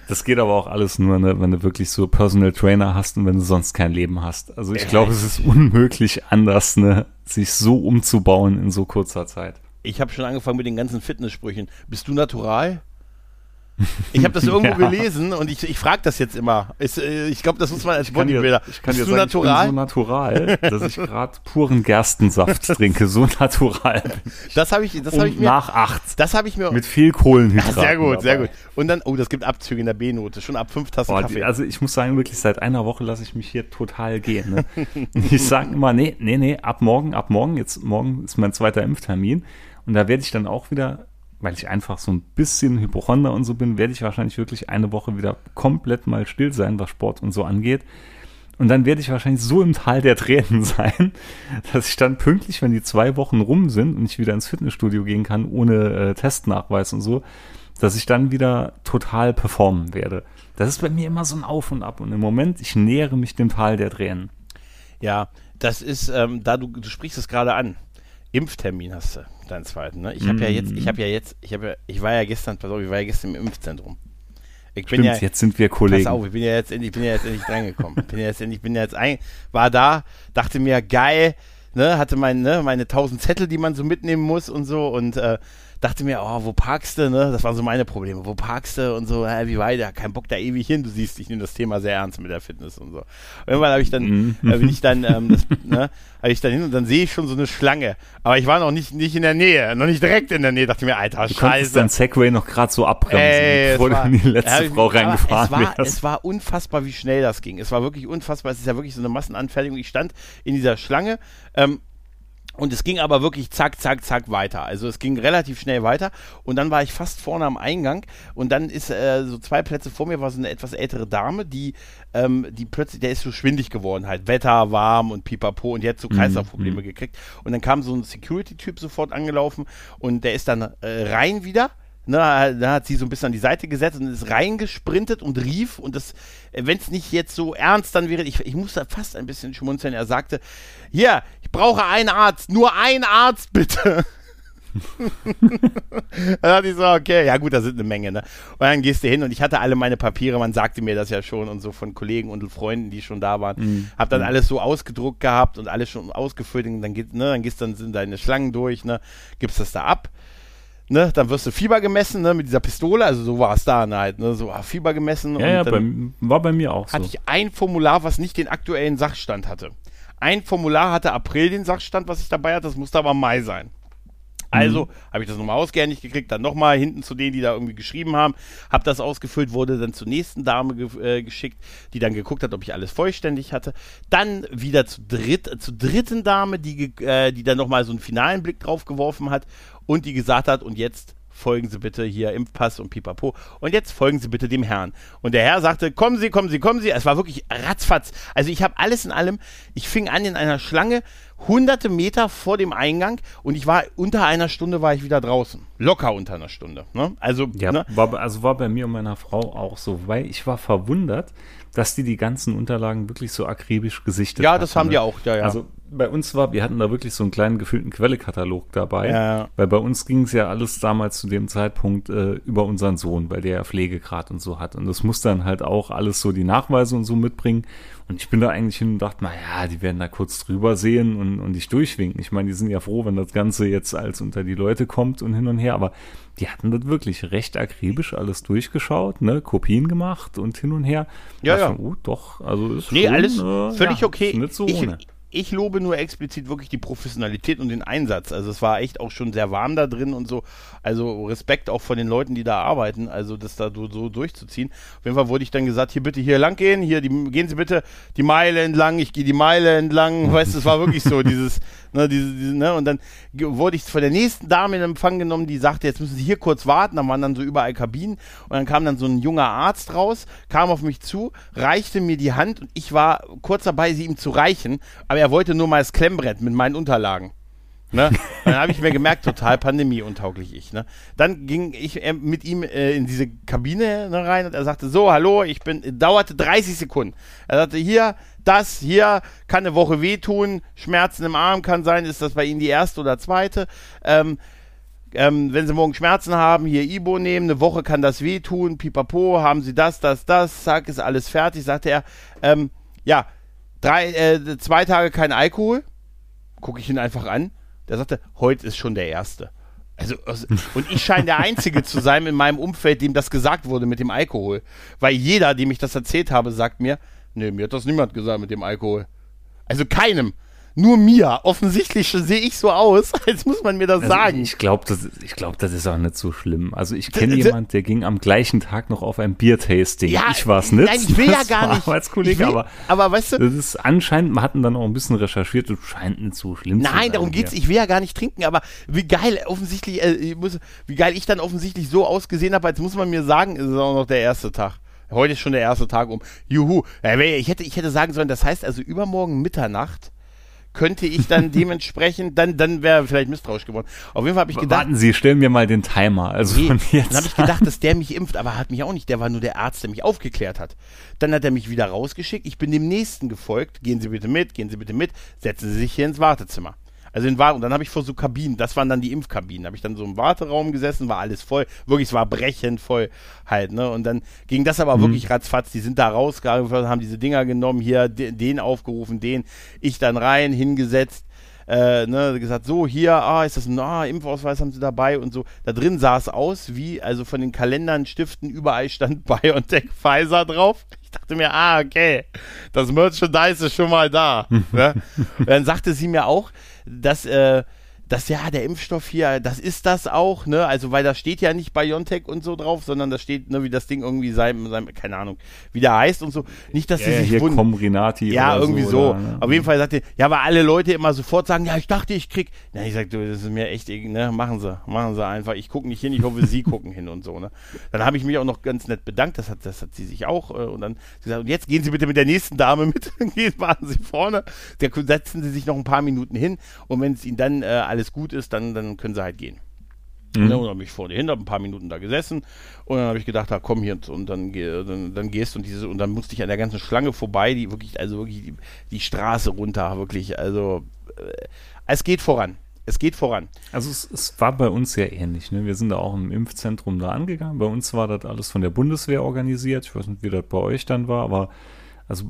Das geht aber auch alles nur, ne, wenn du wirklich so Personal Trainer hast und wenn du sonst kein Leben hast. Also ich glaube, es ist unmöglich anders, ne, sich so umzubauen in so kurzer Zeit. Ich habe schon angefangen mit den ganzen Fitnesssprüchen. Bist du natural? Ich habe das irgendwo (laughs) ja. gelesen und ich, ich frage das jetzt immer. Äh, ich glaube, das muss man als Bodybuilder. Ich kann Bist dir sagen, natural? ich bin so natural, (laughs) dass ich gerade puren Gerstensaft (laughs) trinke. So natural. Das habe ich, das habe ich mir nach acht. Das habe ich mir mit viel Kohlenhydraten. Sehr gut, dabei. sehr gut. Und dann, oh, das gibt Abzüge in der B-Note. Schon ab fünf Tassen Boah, Kaffee. Also ich muss sagen, wirklich seit einer Woche lasse ich mich hier total gehen. Ne? ich sage immer, nee, nee, nee, ab morgen, ab morgen. Jetzt morgen ist mein zweiter Impftermin und da werde ich dann auch wieder weil ich einfach so ein bisschen Hypochonder und so bin, werde ich wahrscheinlich wirklich eine Woche wieder komplett mal still sein, was Sport und so angeht. Und dann werde ich wahrscheinlich so im Tal der Tränen (laughs) sein, dass ich dann pünktlich, wenn die zwei Wochen rum sind und ich wieder ins Fitnessstudio gehen kann, ohne äh, Testnachweis und so, dass ich dann wieder total performen werde. Das ist bei mir immer so ein Auf und Ab. Und im Moment, ich nähere mich dem Tal der Tränen. Ja, das ist, ähm, da du, du sprichst es gerade an. Impftermin hast du deinen zweiten, ne? Ich habe mm. ja jetzt, ich habe ja jetzt, ich habe ja, ich war ja gestern, pass auf, ich war ja gestern im Impfzentrum. Ich Stimmt, ja, jetzt sind wir Kollegen. Pass auf, ich bin ja jetzt endlich, bin ja jetzt endlich reingekommen. bin ja jetzt endlich, bin ja jetzt ein, war da, dachte mir, geil, ne, hatte mein, ne, meine tausend Zettel, die man so mitnehmen muss und so und äh, dachte mir, oh, wo parkst du, ne? Das waren so meine Probleme. Wo parkst du und so, äh, wie weiter? Kein Bock da ewig hin. Du siehst, ich nehme das Thema sehr ernst mit der Fitness und so. Und irgendwann habe ich dann, mhm. äh, bin ich dann, ähm, das, ne, habe ich dann hin und dann sehe ich schon so eine Schlange. Aber ich war noch nicht, nicht in der Nähe, noch nicht direkt in der Nähe. Dachte mir, Alter, du scheiße. Du dein Segway noch gerade so abbremsen, Ey, bevor war, du in die letzte Frau reingefahren es war, Es war unfassbar, wie schnell das ging. Es war wirklich unfassbar. Es ist ja wirklich so eine Massenanfertigung. Ich stand in dieser Schlange, ähm, und es ging aber wirklich zack, zack, zack weiter. Also es ging relativ schnell weiter. Und dann war ich fast vorne am Eingang. Und dann ist äh, so zwei Plätze vor mir war so eine etwas ältere Dame, die, ähm, die plötzlich, der ist so schwindig geworden halt. Wetter, warm und pipapo. Und die hat so mhm, Kreislaufprobleme mhm. gekriegt. Und dann kam so ein Security-Typ sofort angelaufen. Und der ist dann äh, rein wieder Ne, da hat sie so ein bisschen an die Seite gesetzt und ist reingesprintet und rief und das, wenn es nicht jetzt so ernst dann wäre, ich, ich musste fast ein bisschen schmunzeln, er sagte, hier, ich brauche einen Arzt, nur einen Arzt (laughs) bitte. dann dachte ich so, okay, ja gut, da sind eine Menge, ne? Und dann gehst du hin und ich hatte alle meine Papiere, man sagte mir das ja schon und so von Kollegen und Freunden, die schon da waren. Mhm. Hab dann mhm. alles so ausgedruckt gehabt und alles schon ausgefüllt und dann geht, ne, dann gehst dann sind deine Schlangen durch, ne, gibst das da ab ne, dann wirst du Fieber gemessen, ne, mit dieser Pistole, also so war es da halt, ne, so ah, Fieber gemessen. Ja, ja, bei, war bei mir auch so. Hatte ich ein Formular, was nicht den aktuellen Sachstand hatte. Ein Formular hatte April den Sachstand, was ich dabei hatte, das musste aber Mai sein. Also mhm. habe ich das nochmal ausgehändigt gekriegt, dann nochmal hinten zu denen, die da irgendwie geschrieben haben, habe das ausgefüllt, wurde dann zur nächsten Dame ge äh, geschickt, die dann geguckt hat, ob ich alles vollständig hatte. Dann wieder zu dritt, äh, zur dritten Dame, die, äh, die dann nochmal so einen finalen Blick drauf geworfen hat und die gesagt hat, und jetzt folgen Sie bitte hier Impfpass und pipapo. Und jetzt folgen Sie bitte dem Herrn. Und der Herr sagte, kommen Sie, kommen Sie, kommen Sie. Es war wirklich ratzfatz. Also ich habe alles in allem, ich fing an in einer Schlange, hunderte Meter vor dem Eingang und ich war unter einer Stunde war ich wieder draußen. Locker unter einer Stunde. Ne? Also, ja, ne? war, also war bei mir und meiner Frau auch so, weil ich war verwundert, dass die die ganzen Unterlagen wirklich so akribisch gesichtet haben. Ja, das haben ne? die auch, ja, ja. Also bei uns war, wir hatten da wirklich so einen kleinen gefüllten Quellekatalog dabei, ja. weil bei uns ging es ja alles damals zu dem Zeitpunkt äh, über unseren Sohn, weil der ja Pflegegrad und so hat. Und das muss dann halt auch alles so die Nachweise und so mitbringen. Und ich bin da eigentlich hin und dachte, naja, die werden da kurz drüber sehen und, und dich durchwinken. Ich meine, die sind ja froh, wenn das Ganze jetzt als unter die Leute kommt und hin und her, aber die hatten das wirklich recht akribisch alles durchgeschaut, ne, Kopien gemacht und hin und her. Ja, ja. Schon, oh, doch, also ist Nee, schon, alles äh, völlig ja, okay. Nicht so ich, ohne ich lobe nur explizit wirklich die Professionalität und den Einsatz. Also es war echt auch schon sehr warm da drin und so. Also Respekt auch von den Leuten, die da arbeiten, also das da so, so durchzuziehen. Auf jeden Fall wurde ich dann gesagt, hier bitte hier lang gehen, hier die, gehen Sie bitte die Meile entlang, ich gehe die Meile entlang. (laughs) Weißt du, es war wirklich so dieses, (laughs) ne, diese, diese, ne, und dann wurde ich von der nächsten Dame in Empfang genommen, die sagte, jetzt müssen Sie hier kurz warten. Da waren dann so überall Kabinen und dann kam dann so ein junger Arzt raus, kam auf mich zu, reichte mir die Hand und ich war kurz dabei, sie ihm zu reichen, aber er wollte nur mal das Klemmbrett mit meinen Unterlagen. Ne? (laughs) Dann habe ich mir gemerkt, total pandemieuntauglich ich. Ne? Dann ging ich äh, mit ihm äh, in diese Kabine ne, rein und er sagte, so, hallo, ich bin, dauerte 30 Sekunden. Er sagte, hier, das, hier, kann eine Woche wehtun, Schmerzen im Arm kann sein, ist das bei Ihnen die erste oder zweite? Ähm, ähm, wenn Sie morgen Schmerzen haben, hier Ibo nehmen, eine Woche kann das wehtun, pipapo, haben Sie das, das, das, zack, ist alles fertig, sagte er. Ähm, ja, drei, äh, zwei Tage kein Alkohol, gucke ich ihn einfach an. Der sagte, heute ist schon der erste. Also, also, (laughs) und ich scheine der Einzige zu sein in meinem Umfeld, dem das gesagt wurde mit dem Alkohol. Weil jeder, dem ich das erzählt habe, sagt mir, nee, mir hat das niemand gesagt mit dem Alkohol. Also keinem nur mir. Offensichtlich sehe ich so aus, (laughs) als muss man mir das also sagen. Ich glaube, das, ich glaub, das ist auch nicht so schlimm. Also ich kenne jemanden, der ging am gleichen Tag noch auf ein Biertasting. Ja, ich war es nicht. Nein, ich will ja gar nicht. Arbeitskollege, will, aber, aber weißt du, das ist anscheinend, wir hatten dann auch ein bisschen recherchiert, das scheint nicht so schlimm nein, zu sein. Nein, darum geht's. Ich will ja gar nicht trinken, aber wie geil offensichtlich, äh, ich muss, wie geil ich dann offensichtlich so ausgesehen habe, als muss man mir sagen, ist es auch noch der erste Tag. Heute ist schon der erste Tag um. Juhu. Ich hätte, ich hätte sagen sollen, das heißt also übermorgen Mitternacht könnte ich dann (laughs) dementsprechend, dann, dann wäre vielleicht misstrauisch geworden. Auf jeden Fall habe ich gedacht. Warten Sie, stellen mir mal den Timer. Also nee, von jetzt dann habe ich gedacht, dass der mich impft, aber er hat mich auch nicht. Der war nur der Arzt, der mich aufgeklärt hat. Dann hat er mich wieder rausgeschickt. Ich bin dem nächsten gefolgt. Gehen Sie bitte mit, gehen Sie bitte mit, setzen Sie sich hier ins Wartezimmer. Also in War und dann habe ich vor so Kabinen, das waren dann die Impfkabinen, habe ich dann so im Warteraum gesessen, war alles voll, wirklich, es war brechend voll halt, ne? Und dann ging das aber mhm. wirklich ratzfatz, die sind da rausgegangen, haben diese Dinger genommen, hier den aufgerufen, den, ich dann rein, hingesetzt, äh, ne, gesagt, so hier, ah, ist das ein ah, Impfausweis haben sie dabei und so. Da drin sah es aus wie, also von den Kalendern, Stiften, überall stand (laughs) BioNTech Pfizer drauf. Ich dachte mir, ah, okay, das Merchandise ist schon mal da. ne? (laughs) Dann sagte sie mir auch, dass äh, dass ja, der Impfstoff hier, das ist das auch, ne? Also, weil da steht ja nicht BioNTech und so drauf, sondern da steht, ne, wie das Ding irgendwie sein, sein keine Ahnung, wie der heißt und so. Nicht, dass ja, sie sich hier wundern. Combrinati Ja, irgendwie so. Oder, ne? Auf jeden Fall sagte, ja, weil alle Leute immer sofort sagen, ja, ich dachte, ich krieg. Na, ich sag, du, das ist mir echt, ne, machen sie, machen sie einfach. Ich gucke nicht hin, ich hoffe, sie (laughs) gucken hin und so, ne? Dann habe ich mich auch noch ganz nett bedankt, das hat, das hat sie sich auch, äh, und dann gesagt, und jetzt gehen Sie bitte mit der nächsten Dame mit, (laughs) gehen, warten Sie vorne, da setzen Sie sich noch ein paar Minuten hin und wenn es Ihnen dann äh, alles gut ist, dann, dann können sie halt gehen. Mhm. Und dann habe ich vorne hin, habe ein paar Minuten da gesessen und dann habe ich gedacht, da komm hier und dann, dann, dann gehst und diese und dann musste ich an der ganzen Schlange vorbei, die wirklich, also wirklich die, die Straße runter, wirklich, also äh, es geht voran. Es geht voran. Also es, es, war bei uns sehr ähnlich. Ne? Wir sind da auch im Impfzentrum da angegangen. Bei uns war das alles von der Bundeswehr organisiert. Ich weiß nicht, wie das bei euch dann war, aber also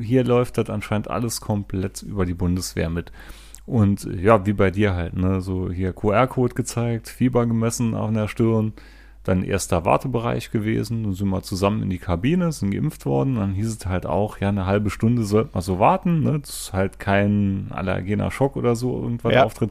hier läuft das anscheinend alles komplett über die Bundeswehr mit. Und ja, wie bei dir halt, ne, so hier QR-Code gezeigt, Fieber gemessen auf der Stirn, dann erster Wartebereich gewesen, dann sind wir zusammen in die Kabine, sind geimpft worden, dann hieß es halt auch, ja, eine halbe Stunde sollte man so warten, ne, das ist halt kein allergener Schock oder so irgendwas ja. auftritt.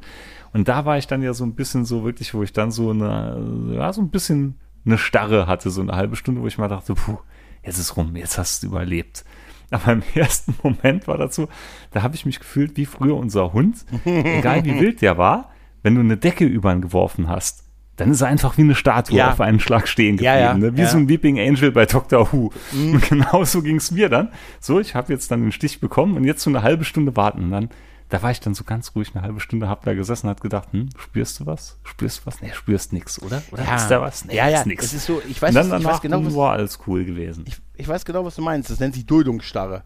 Und da war ich dann ja so ein bisschen so wirklich, wo ich dann so eine, ja, so ein bisschen eine Starre hatte, so eine halbe Stunde, wo ich mal dachte, puh, jetzt ist rum, jetzt hast du überlebt. Aber im ersten Moment war dazu, da habe ich mich gefühlt wie früher unser Hund. Egal wie wild der war, wenn du eine Decke über ihn geworfen hast, dann ist er einfach wie eine Statue ja. auf einen Schlag stehen geblieben. Ja, ja, ne? Wie so ein Weeping Angel bei Doctor Who. Mhm. (laughs) Und genauso ging es mir dann. So, ich habe jetzt dann den Stich bekommen und jetzt so eine halbe Stunde warten. Und dann da war ich dann so ganz ruhig eine halbe Stunde, hab da gesessen und hat gedacht, hm, spürst du was? Spürst du was? Nee, spürst nix, oder? Oder ja. ist da was? Nee, ja, ja, ist nix. Es ist so, ich weiß, dann ich weiß genau, was, war alles cool gewesen. Ich, ich, weiß genau, was du meinst. Das nennt sich Duldungsstarre.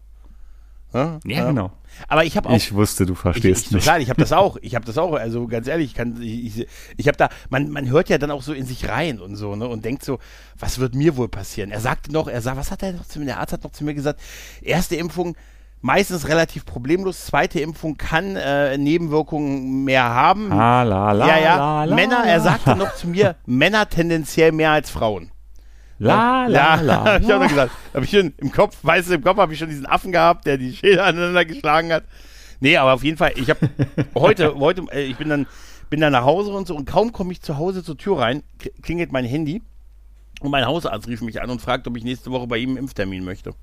Ja, ja genau. Aber ich habe auch. Ich wusste, du verstehst ich, ich, nicht. Klar, ich habe das auch. Ich habe das auch. Also ganz ehrlich, ich kann, ich, ich, ich habe da, man, man hört ja dann auch so in sich rein und so, ne, und denkt so, was wird mir wohl passieren? Er sagte noch, er sah, was hat er noch zu mir? Der Arzt hat noch zu mir gesagt, erste Impfung, meistens relativ problemlos. Zweite Impfung kann äh, Nebenwirkungen mehr haben. Ah, la, la, ja, ja. La, la, Männer, er sagte noch zu mir, Männer tendenziell mehr als Frauen. La, la, la. (laughs) hab ich noch gesagt. Hab ich schon im Kopf, weißt du, im Kopf habe ich schon diesen Affen gehabt, der die Schädel aneinander geschlagen hat. Nee, aber auf jeden Fall, ich habe (laughs) heute, heute, äh, ich bin dann, bin dann nach Hause und so und kaum komme ich zu Hause zur Tür rein, klingelt mein Handy und mein Hausarzt rief mich an und fragt, ob ich nächste Woche bei ihm einen Impftermin möchte.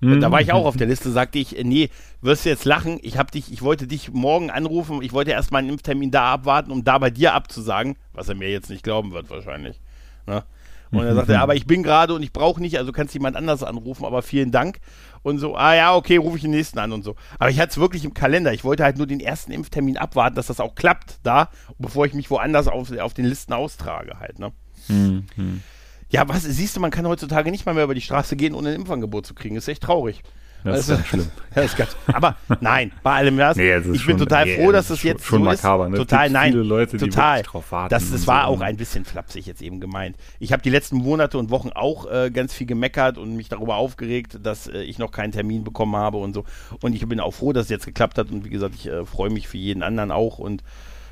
Mhm. Da war ich auch auf der Liste, sagte ich, nee, wirst du jetzt lachen, ich hab dich, ich wollte dich morgen anrufen, ich wollte erst meinen Impftermin da abwarten, um da bei dir abzusagen, was er mir jetzt nicht glauben wird wahrscheinlich. Ne? Und er sagte, aber ich bin gerade und ich brauche nicht, also kannst jemand anders anrufen, aber vielen Dank. Und so, ah ja, okay, rufe ich den nächsten an und so. Aber ich hatte es wirklich im Kalender. Ich wollte halt nur den ersten Impftermin abwarten, dass das auch klappt da, bevor ich mich woanders auf, auf den Listen austrage halt, ne? Mhm. Ja, was, siehst du, man kann heutzutage nicht mal mehr über die Straße gehen, ohne ein Impfangebot zu kriegen. ist echt traurig. Das ist also, schlimm. (laughs) Ja, ist ganz, aber nein, bei allem das, nee, ich bin total nee, froh, dass das, das jetzt schon, so makaber, ist. Ne? Total, nein, Leute, total. das, das war so auch ein bisschen flapsig jetzt eben gemeint. Ich habe die letzten Monate und Wochen auch äh, ganz viel gemeckert und mich darüber aufgeregt, dass äh, ich noch keinen Termin bekommen habe und so. Und ich bin auch froh, dass es jetzt geklappt hat. Und wie gesagt, ich äh, freue mich für jeden anderen auch und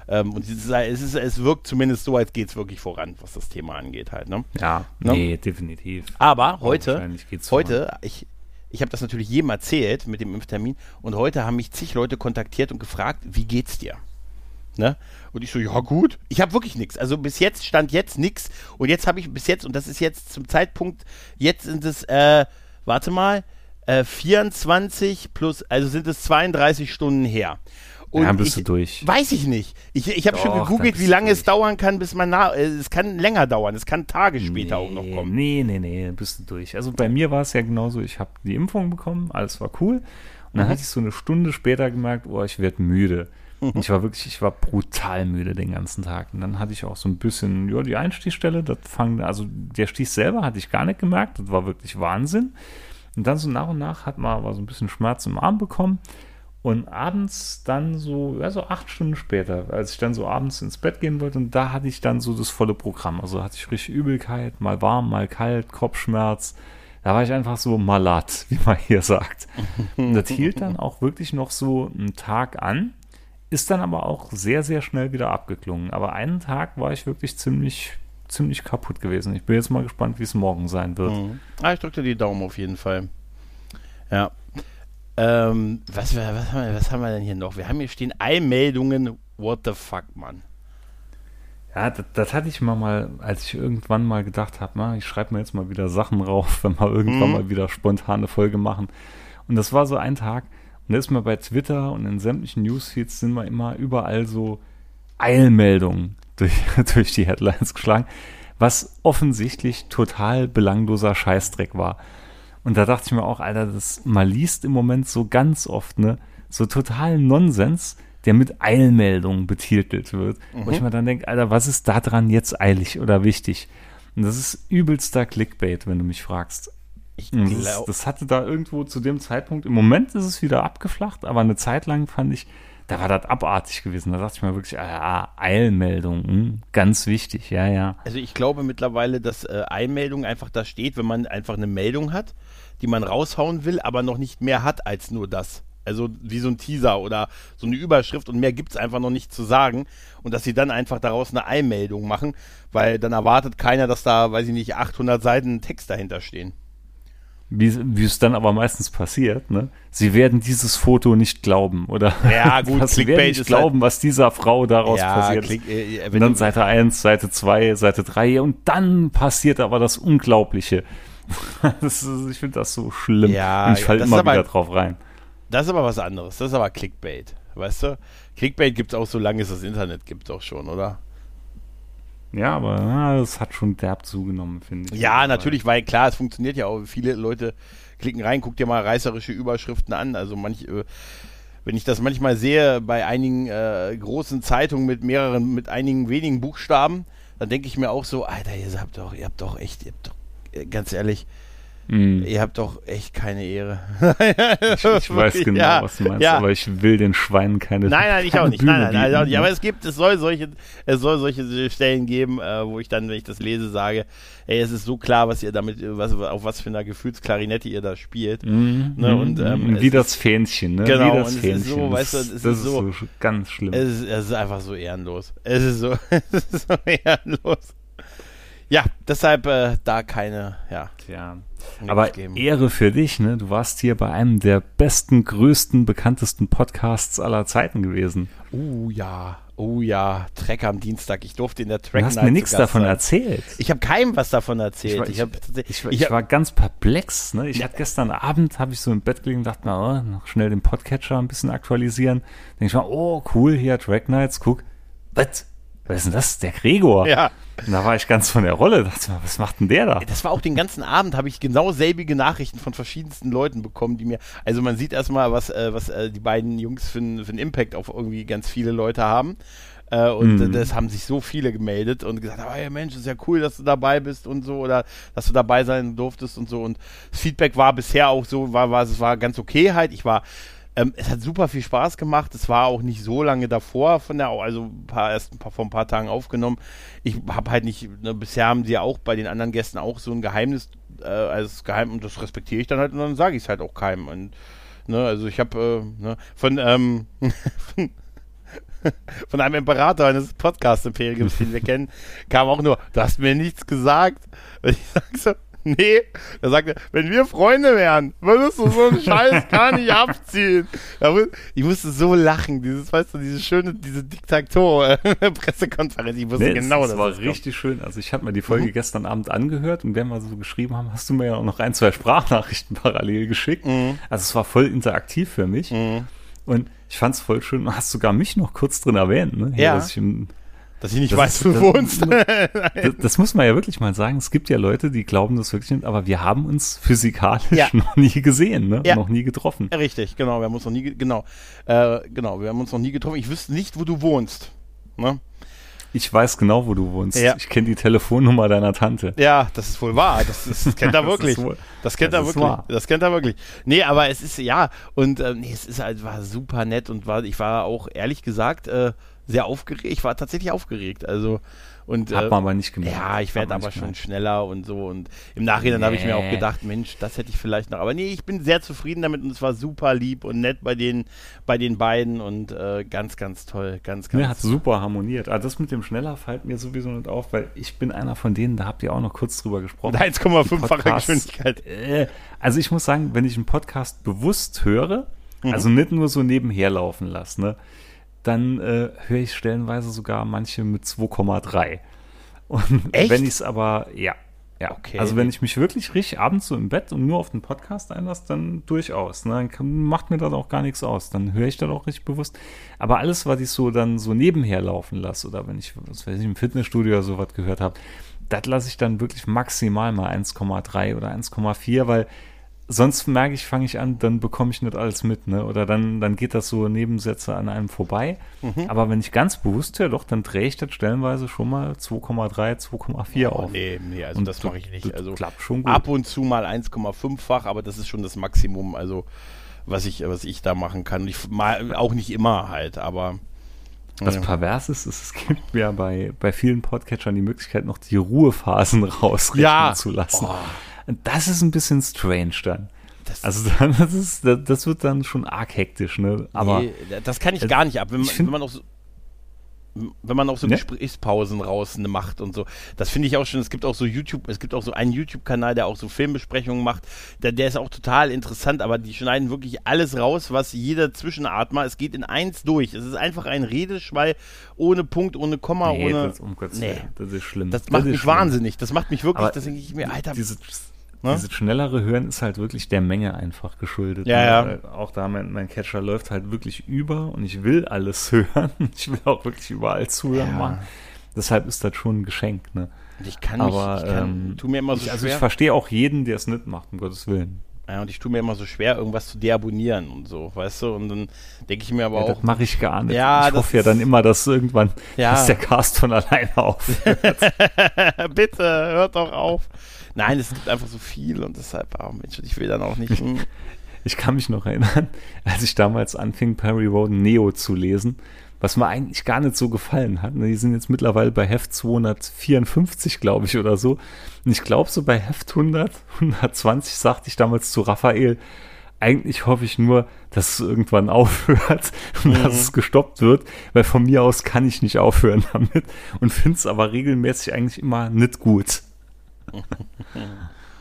ähm, und es, ist, es wirkt zumindest so, als geht es wirklich voran, was das Thema angeht halt. Ne? Ja, ne? nee, definitiv. Aber heute, heute, ich, ich habe das natürlich jedem erzählt mit dem Impftermin und heute haben mich zig Leute kontaktiert und gefragt, wie geht's dir? Ne? Und ich so, ja gut. Ich habe wirklich nichts. Also bis jetzt stand jetzt nichts. Und jetzt habe ich bis jetzt, und das ist jetzt zum Zeitpunkt, jetzt sind es, äh, warte mal, äh, 24 plus, also sind es 32 Stunden her. Und ja, bist ich, du durch. Weiß ich nicht. Ich, ich habe schon gegoogelt, wie lange es dauern kann, bis man nach. Äh, es kann länger dauern. Es kann Tage später nee, auch noch kommen. Nee, nee, nee, bist du durch. Also bei mir war es ja genauso. Ich habe die Impfung bekommen, alles war cool. Und dann mhm. hatte ich so eine Stunde später gemerkt, oh, ich werde müde. Mhm. Ich war wirklich, ich war brutal müde den ganzen Tag. Und dann hatte ich auch so ein bisschen, ja, die Einstichstelle, das fang, also der Stich selber hatte ich gar nicht gemerkt. Das war wirklich Wahnsinn. Und dann so nach und nach hat man aber so ein bisschen Schmerz im Arm bekommen. Und abends dann so, ja, so acht Stunden später, als ich dann so abends ins Bett gehen wollte, und da hatte ich dann so das volle Programm. Also hatte ich richtig Übelkeit, mal warm, mal kalt, Kopfschmerz. Da war ich einfach so malat, (laughs) wie man hier sagt. Und das hielt dann auch wirklich noch so einen Tag an, ist dann aber auch sehr, sehr schnell wieder abgeklungen. Aber einen Tag war ich wirklich ziemlich, ziemlich kaputt gewesen. Ich bin jetzt mal gespannt, wie es morgen sein wird. Mhm. Ah, ich drücke dir die Daumen auf jeden Fall. Ja, ähm, was, was, haben wir, was haben wir denn hier noch? Wir haben hier stehen Eilmeldungen. What the fuck, Mann? Ja, das, das, hatte ich mal, mal, als ich irgendwann mal gedacht habe, ich schreibe mir jetzt mal wieder Sachen rauf, (laughs) wenn wir irgendwann mhm. mal wieder spontane Folge machen. Und das war so ein Tag, und da ist mir bei Twitter und in sämtlichen Newsfeeds sind wir immer überall so Eilmeldungen (laughs) durch, durch die Headlines geschlagen, was offensichtlich total belangloser Scheißdreck war. Und da dachte ich mir auch, Alter, das man liest im Moment so ganz oft, ne, so total Nonsens, der mit Eilmeldungen betitelt wird. Mhm. Wo ich mir dann denke, Alter, was ist da dran jetzt eilig oder wichtig? Und das ist übelster Clickbait, wenn du mich fragst. Das, das, hatte da irgendwo zu dem Zeitpunkt, im Moment ist es wieder abgeflacht, aber eine Zeit lang fand ich, da war das abartig gewesen. Da dachte ich mir wirklich, ah, Eilmeldung, hm, ganz wichtig, ja, ja. Also ich glaube mittlerweile, dass äh, Eilmeldung einfach da steht, wenn man einfach eine Meldung hat die man raushauen will, aber noch nicht mehr hat als nur das. Also wie so ein Teaser oder so eine Überschrift und mehr gibt es einfach noch nicht zu sagen. Und dass sie dann einfach daraus eine Einmeldung machen, weil dann erwartet keiner, dass da, weiß ich nicht, 800 Seiten Text dahinter stehen. Wie, wie es dann aber meistens passiert, ne? Sie werden dieses Foto nicht glauben, oder? Ja, (laughs) gut, was, Sie werden nicht glauben, halt, was dieser Frau daraus ja, passiert klick, äh, und dann Seite 1, Seite 2, Seite 3 und dann passiert aber das Unglaubliche. (laughs) ist, ich finde das so schlimm. Ja, und ich falle immer aber, wieder drauf rein. Das ist aber was anderes. Das ist aber Clickbait. Weißt du? Clickbait gibt es auch, solange es das Internet gibt, auch schon, oder? Ja, aber na, das hat schon derb zugenommen, finde ich. Ja, natürlich, weil klar, es funktioniert ja auch. Viele Leute klicken rein, guck dir mal reißerische Überschriften an. Also manch, äh, wenn ich das manchmal sehe bei einigen äh, großen Zeitungen mit mehreren, mit einigen wenigen Buchstaben, dann denke ich mir auch so, Alter, ihr habt doch, ihr habt doch echt, ihr habt doch ganz ehrlich, mm. ihr habt doch echt keine Ehre. ich, ich (laughs) weiß genau, ja, was du meinst, ja. aber ich will den Schweinen keine Nein, nein, ich auch nicht. (laughs) Bühne nein, nein, nein, nicht. aber es gibt, es soll solche, es soll solche Stellen geben, äh, wo ich dann, wenn ich das lese, sage, ey, es ist so klar, was ihr damit, was, auf was für einer Gefühlsklarinette ihr da spielt. Mm, ne, und, ähm, wie das Fähnchen, ne? Genau, wie das und Fähnchen. es ist so, weißt du, es das, ist, so, ist so ganz schlimm. Es ist, es ist einfach so ehrenlos. Es ist so, (laughs) es ist so ehrenlos. Ja, deshalb äh, da keine, ja. Tja. Aber geben. Ehre für dich, ne? Du warst hier bei einem der besten, größten, bekanntesten Podcasts aller Zeiten gewesen. Oh ja, oh ja, Track am Dienstag. Ich durfte in der Track Du hast mir nichts davon sein. erzählt. Ich habe keinem was davon erzählt. war- Ich, ich- hab, Ich, ich, ich war ganz perplex. Ne? Ich hatte gestern Abend, habe ich so im Bett gelegen und dachte mir, oh, noch schnell den Podcatcher ein bisschen aktualisieren. Denke ich mal, oh cool, hier Track Nights, guck. Was? Was ist denn das? Der Gregor. ja. Und da war ich ganz von der Rolle. Dachte mir, was macht denn der da? Das war auch den ganzen Abend, habe ich genau selbige Nachrichten von verschiedensten Leuten bekommen, die mir, also man sieht erstmal, was, äh, was äh, die beiden Jungs für, für einen Impact auf irgendwie ganz viele Leute haben. Äh, und Mhm. das haben sich so viele gemeldet und gesagt, oh, ja Mensch, ist ja cool, dass du dabei bist und so oder dass du dabei sein durftest und so. Und das Feedback war bisher auch so, war, war, es war ganz okay halt. Ich war, ähm, es hat super viel Spaß gemacht. Es war auch nicht so lange davor von der, also ein paar, erst ein paar, vor ein paar Tagen aufgenommen. Ich habe halt nicht, ne, bisher haben sie ja auch bei den anderen Gästen auch so ein Geheimnis, äh, als Geheim, und das respektiere ich dann halt und dann sage ich es halt auch keinem. Und, ne, also ich habe äh, ne, von, ähm, (laughs) von, (laughs) von einem Imperator eines Podcast-Imperiums, den wir kennen, kam auch nur, du hast mir nichts gesagt. Und ich sag so, (laughs) nee. Er sagte, wenn wir Freunde wären, würdest du so einen Scheiß (laughs) gar nicht abziehen. Da Ich musste so lachen, dieses, weißt du, diese schöne, diese Diktator-Pressekonferenz. (laughs) Ich wusste Nee, genau, das dass war das kommt. richtig schön. Also ich habe mir die Folge gestern Abend angehört und während wir so geschrieben haben, hast du mir ja auch noch ein, zwei Sprachnachrichten parallel geschickt. Mhm. Also es war voll interaktiv für mich. Und ich fand es voll schön. Du hast sogar mich noch kurz drin erwähnt. Ne? Hier, Ja. dass ich im, Dass ich nicht Das weiß, wo du (laughs) das- wohnst. das, (laughs) das muss man ja wirklich mal sagen. Es gibt ja Leute, die glauben das wirklich nicht, aber wir haben uns physikalisch Ja. (laughs) noch nie gesehen, ne? Ja. noch nie getroffen. Ja, Richtig, genau. Wir haben uns noch nie, ge- genau, äh, genau, wir haben uns noch nie getroffen. Ich wüsste nicht, wo du wohnst. Ne? Ich weiß genau, wo du wohnst. Ja. Ich kenne die Telefonnummer deiner Tante. Ja, das ist wohl wahr. Das, ist, das kennt er Das wirklich. ist wohl- Das kennt das er wirklich. wahr. Das kennt er wirklich. Nee, aber es ist, ja, und äh, nee, es ist halt, war super nett und war, ich war auch ehrlich gesagt äh, sehr aufgeregt. Ich war tatsächlich aufgeregt. Also, und Hat äh, man aber nicht gemerkt. ja, ich werde aber schon gemerkt. schneller und so. Und im Nachhinein habe ich mir auch Nee. gedacht, Mensch, das hätte ich vielleicht noch. Aber nee, ich bin sehr zufrieden damit und es war super lieb und nett bei den, bei den beiden und äh, ganz, ganz toll. Ganz, ganz Ne, hat super harmoniert. Ah, das mit dem schneller fällt mir sowieso nicht auf, weil ich bin einer von denen, da habt ihr auch noch kurz drüber gesprochen. Und 1,5-fache Podcasts. Geschwindigkeit. Äh, Also ich muss sagen, wenn ich einen Podcast bewusst höre, Mhm. also nicht nur so nebenher laufen lasse, ne, dann äh, höre ich stellenweise sogar manche mit 2,3. Und Echt? wenn ich es aber, ja. Ja, Okay. also wenn ich mich wirklich richtig abends so im Bett und nur auf den Podcast einlasse, dann durchaus. Ne? Dann macht mir das auch gar nichts aus. Dann höre ich das auch richtig bewusst. Aber alles, was ich so dann so nebenher laufen lasse oder wenn ich, was weiß ich, im Fitnessstudio oder sowas gehört habe, das lasse ich dann wirklich maximal mal 1,3 oder 1,4, weil sonst merke ich, fange ich an, dann bekomme ich nicht alles mit, ne? Oder dann, dann geht das so Nebensätze an einem vorbei. Mhm. Aber wenn ich ganz bewusst höre, doch, dann drehe ich das stellenweise schon mal 2,3, 2,4 auf. Oh, Nee, nee, also Und das mache ich nicht. das Also klappt schon gut. ab und zu mal 1,5-fach, aber das ist schon das Maximum, also was ich, was ich da machen kann. Ich mal auch nicht immer halt, aber Was pervers ist, ist, es gibt ja bei, bei vielen Podcatchern die Möglichkeit, noch die Ruhephasen (laughs) rausrechnen Ja. zu lassen. Oh. Und das ist ein bisschen strange dann. Das- also dann, das, ist, das, das wird dann schon arg hektisch, ne? Aber nee, das kann ich äh, gar nicht ab. Wenn, man- wenn man auch so wenn man auch so Ne? Gesprächspausen raus macht und so. Das finde ich auch schon, es gibt auch so YouTube, es gibt auch so einen YouTube-Kanal, der auch so Filmbesprechungen macht. Der, der ist auch total interessant, aber die schneiden wirklich alles raus, was jeder Zwischenatmer, es geht in eins durch. Es ist einfach ein Redeschwall ohne Punkt, ohne Komma, nee, ohne. das, um Nee. Das ist schlimm. Das macht ist mich schlimm. wahnsinnig. Das macht mich wirklich, Aber das denke ich mir, Alter. Dieses, Ne? dieses schnellere Hören ist halt wirklich der Menge einfach geschuldet. Ja, ne? ja. Auch da, mein, mein Catcher läuft halt wirklich über und ich will alles (laughs) hören. Ich will auch wirklich überall zuhören Ja. machen. Deshalb ist das schon ein Geschenk, ne? ich kann Aber, mich, ich kann, ähm, tu mir immer so Ich, also ich schwer. verstehe auch jeden, der es nicht macht, um Gottes Willen. Ja, und ich tue mir immer so schwer, irgendwas zu deabonnieren und so, weißt du? Und dann denke ich mir aber Ja, auch, das mache ich gar nicht. Ja, ich hoffe ja dann immer, dass irgendwann Ja. dass der Cast von alleine auf. (laughs) bitte, hört doch auf. Nein, es gibt einfach so viel und deshalb, oh Mensch, ich will dann auch nicht. hm. (laughs) Ich kann mich noch erinnern, als ich damals anfing, Perry Roden Neo zu lesen, was mir eigentlich gar nicht so gefallen hat. Die sind jetzt mittlerweile bei Heft 254, glaube ich, oder so. Und ich glaube, so bei Heft 100, 120 sagte ich damals zu Raphael, eigentlich hoffe ich nur, dass es irgendwann (laughs) aufhört und mhm. dass es gestoppt wird, weil von mir aus kann ich nicht aufhören (laughs) damit und finde es aber regelmäßig eigentlich immer nicht gut. (laughs)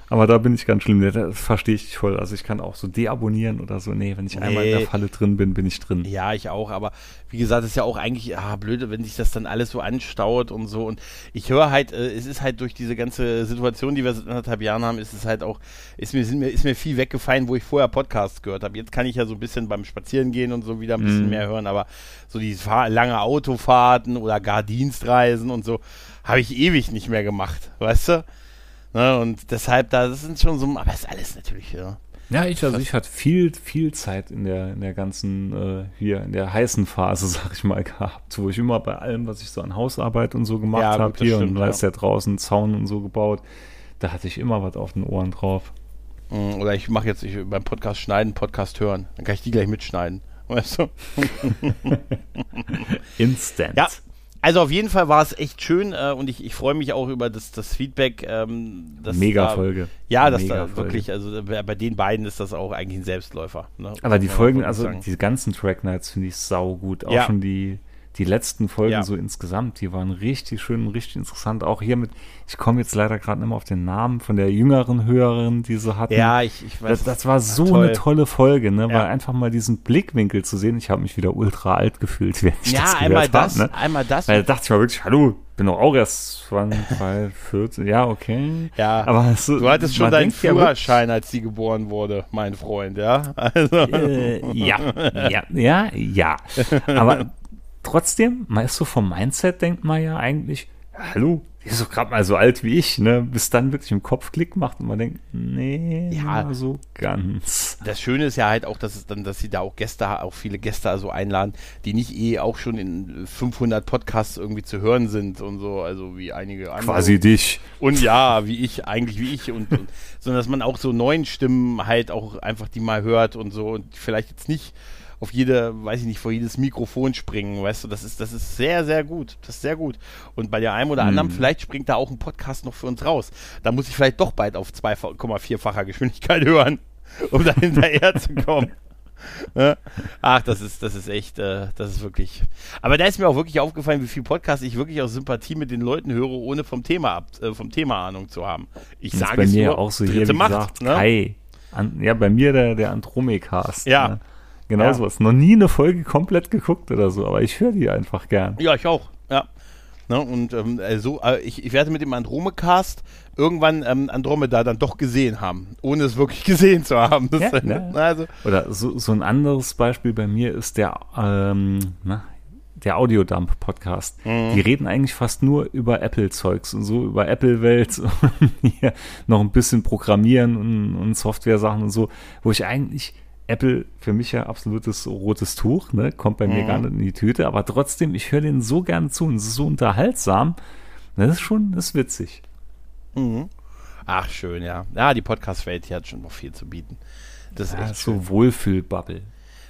Aber da bin ich ganz schlimm. Das verstehe ich voll. Also ich kann auch so deabonnieren oder so. Nee, wenn ich nee. einmal in der Falle drin bin, bin ich drin. Ja, ich auch. Aber wie gesagt, ist ja auch eigentlich ah, blöd, wenn sich das dann alles so anstaut und so. Und ich höre halt, äh, es ist halt durch diese ganze Situation, die wir seit anderthalb Jahren haben, ist es halt auch, ist mir, mir, ist mir viel weggefallen, wo ich vorher Podcasts gehört habe. Jetzt kann ich ja so ein bisschen beim Spazierengehen und so wieder ein bisschen mm. mehr hören. Aber so die lange Autofahrten oder gar Dienstreisen und so habe ich ewig nicht mehr gemacht. Weißt du? Ne, und deshalb, da das sind schon so, aber ist alles natürlich, ja. Ja, ich, also ich hatte viel, viel Zeit in der, in der ganzen, äh, hier, in der heißen Phase, (laughs) sag ich mal, gehabt, wo ich immer bei allem, was ich so an Hausarbeit und so gemacht ja, habe, hier stimmt, und da ist ja draußen Zaun und so gebaut, da hatte ich immer was auf den Ohren drauf. Mm, oder ich mache jetzt ich, beim Podcast schneiden, Podcast hören. Dann kann ich die gleich mitschneiden. Weißt du? (laughs) (laughs) Instant. Ja, also auf jeden Fall war es echt schön äh, und ich, ich freue mich auch über das, das Feedback. Ähm, Mega Folge. Ja, das da wirklich, also bei den beiden ist das auch eigentlich ein Selbstläufer. Ne? Aber die Folgen, also die ganzen Track Nights finde ich sau gut. Auch ja. schon die, die letzten Folgen ja. so insgesamt, die waren richtig schön, richtig interessant. Auch hier mit, ich komme jetzt leider gerade nicht mehr auf den Namen von der jüngeren Hörerin, die sie hatten. Ja, ich, ich weiß. Das, das war so toll. eine tolle Folge, ne? Ja. Weil einfach mal diesen Blickwinkel zu sehen, ich habe mich wieder ultra alt gefühlt, während ich ja, das einmal hab, das, ne? einmal das. Weil da dachte ich mal wirklich, hallo, bin doch auch erst 20, 14, (laughs) ja, okay. Ja, aber so, du hattest schon deinen Führerschein, als sie geboren wurde, mein Freund, ja? (laughs) Also. Äh, ja, ja, ja, ja. Aber trotzdem, man ist so vom Mindset, denkt man ja eigentlich, hallo, die ist doch gerade mal so alt wie ich, ne? Bis dann wirklich im Kopf Klick macht und man denkt, nee, ja, so ganz. Das Schöne ist ja halt auch, dass es dann, dass sie da auch Gäste, auch viele Gäste also einladen, die nicht eh auch schon in 500 Podcasts irgendwie zu hören sind und so, also wie einige andere. Quasi dich. Und ja, wie ich, eigentlich wie ich und, und (laughs) sondern dass man auch so neuen Stimmen halt auch einfach die mal hört und so und vielleicht jetzt nicht auf jede, weiß ich nicht, vor jedes Mikrofon springen, weißt du, das ist, das ist sehr, sehr gut. Das ist sehr gut. Und bei der einen oder anderen, hm. vielleicht springt da auch ein Podcast noch für uns raus. Da muss ich vielleicht doch bald auf 2,4-facher Geschwindigkeit (laughs) hören, um da hinterher zu kommen. (laughs) Ne? Ach, das ist, das ist echt, äh, das ist wirklich. Aber da ist mir auch wirklich aufgefallen, wie viel Podcasts ich wirklich aus Sympathie mit den Leuten höre, ohne vom Thema ab, äh, vom Thema Ahnung zu haben. Ich sage es mir nur, auch so hier, wie Macht, gesagt, ne? Hi. An, ja, bei mir der, der Andromecast. Ja. Ne? Genau ja. sowas. Noch nie eine Folge komplett geguckt oder so, aber ich höre die einfach gern. Ja, ich auch. Ja. Ne, und ähm, also, äh, ich, ich werde mit dem Andromecast irgendwann ähm, Andromeda dann doch gesehen haben, ohne es wirklich (laughs) gesehen zu haben. Ja, ja. Also. Oder so, so ein anderes Beispiel bei mir ist der, ähm, na, der Audiodump-Podcast. Mhm. Die reden eigentlich fast nur über Apple-Zeugs und so, über Apple-Welt (laughs) und hier noch ein bisschen Programmieren und, und Software-Sachen und so, wo ich eigentlich Apple für mich ja absolutes rotes Tuch, ne? kommt bei mhm. mir gar nicht in die Tüte, aber trotzdem, ich höre denen so gerne zu und es ist so unterhaltsam. Das ist schon, das ist witzig. Mhm. Ach, schön, ja. Ja, die Podcast-Welt hier hat schon noch viel zu bieten. Das ist ja, echt so Wohlfühlbubble.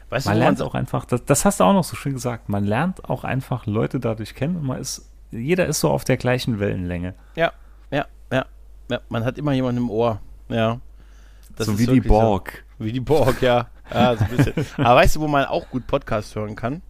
Weißt man du, lernt auch einfach, das, das, hast du auch noch so schön gesagt, man lernt auch einfach Leute dadurch kennen und man ist, jeder ist so auf der gleichen Wellenlänge. Ja, ja, ja. ja man hat immer jemanden im Ohr. Ja. Das so wie die Borg. So, wie die Borg, ja. ja so ein bisschen. Aber weißt du, wo man auch gut Podcast hören kann?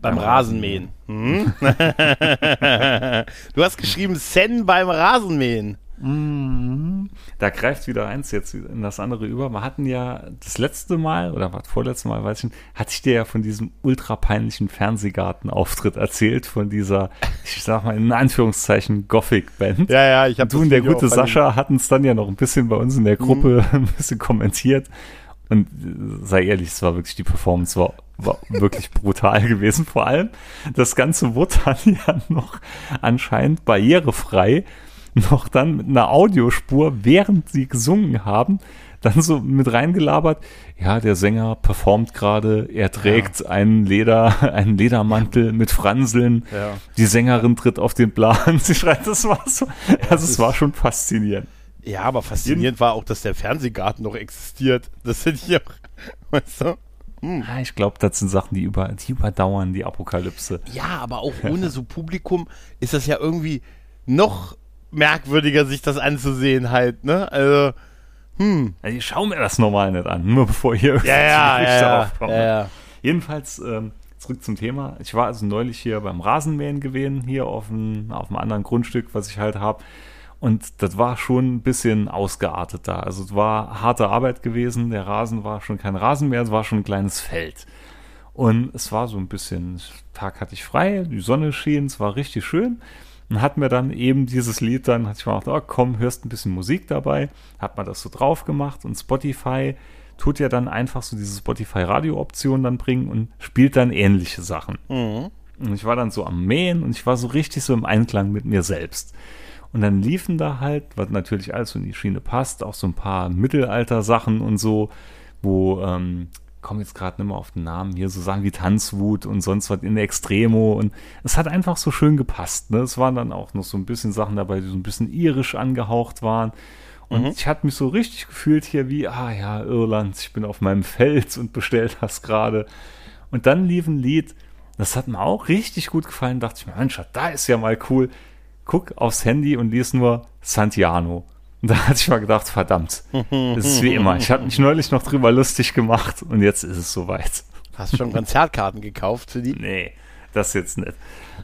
Beim Rasenmähen. Hm? (laughs) du hast geschrieben Sen beim Rasenmähen. Mhm. Da greift wieder eins jetzt in das andere über. Wir hatten ja das letzte Mal, oder was vorletzte Mal, weiß ich nicht, hatte ich dir ja von diesem ultra peinlichen Fernsehgarten-Auftritt erzählt, von dieser, ich sag mal in Anführungszeichen, Gothic-Band. Ja, ja, ich habe Du und der gute Sascha hatten es dann ja noch ein bisschen bei uns in der Gruppe mhm. (laughs) ein bisschen kommentiert. Und sei ehrlich, es war wirklich, die Performance war, war (laughs) wirklich brutal gewesen. Vor allem, das Ganze wurde dann (laughs) ja noch anscheinend barrierefrei (laughs) noch dann mit einer Audiospur, während sie gesungen haben, dann so mit reingelabert, ja, der Sänger performt gerade, er trägt ja. einen Leder, (laughs) einen Ledermantel ja. mit Franseln, ja. die Sängerin tritt auf den Plan, (laughs) sie schreit, das war so, also es war schon faszinierend. Ja, aber faszinierend war auch, dass der Fernsehgarten noch existiert. Das ich auch, weißt du? Hm. Ja, ich glaube, das sind Sachen, die, über, die überdauern die Apokalypse. Ja, aber auch ohne so Publikum ist das ja irgendwie noch merkwürdiger, sich das anzusehen halt, ne? Also, Hm. Also ich schaue mir das normal nicht an, nur bevor hier Ja, ja, (laughs) ja, aufkommt. ja, ja. Jedenfalls, ähm, zurück zum Thema. Ich war also neulich hier beim Rasenmähen gewesen, hier auf einem, auf einem anderen Grundstück, was ich halt habe. Und das war schon ein bisschen ausgeartet da. Also es war harte Arbeit gewesen. Der Rasen war schon kein Rasen mehr, es war schon ein kleines Feld. Und es war so ein bisschen, Tag hatte ich frei, die Sonne schien, es war richtig schön. Und hat mir dann eben dieses Lied dann, hatte ich mal gedacht, oh, komm, hörst ein bisschen Musik dabei, hat man das so drauf gemacht und Spotify tut ja dann einfach so diese Spotify-Radio-Option dann bringen und spielt dann ähnliche Sachen. Mhm. Und ich war dann so am Mähen und ich war so richtig so im Einklang mit mir selbst. Und dann liefen da halt, was natürlich alles so in die Schiene passt, auch so ein paar Mittelalter-Sachen und so, wo, ähm, komme jetzt gerade nicht mehr auf den Namen hier, so Sachen wie Tanzwut und sonst was in Extremo und es hat einfach so schön gepasst. Ne? Es waren dann auch noch so ein bisschen Sachen dabei, die so ein bisschen irisch angehaucht waren. Und Mhm. ich hatte mich so richtig gefühlt hier wie, ah ja, Irland, ich bin auf meinem Feld und bestellt das gerade. Und dann lief ein Lied, das hat mir auch richtig gut gefallen. Dachte ich mir, Mensch, da ist ja mal cool. Guck aufs Handy und lies nur Santiano. Und (laughs) da hatte ich mal gedacht, verdammt, es ist wie immer. Ich habe mich neulich noch drüber lustig gemacht und jetzt ist es soweit. Hast du schon Konzertkarten gekauft für die? Nee, das jetzt nicht.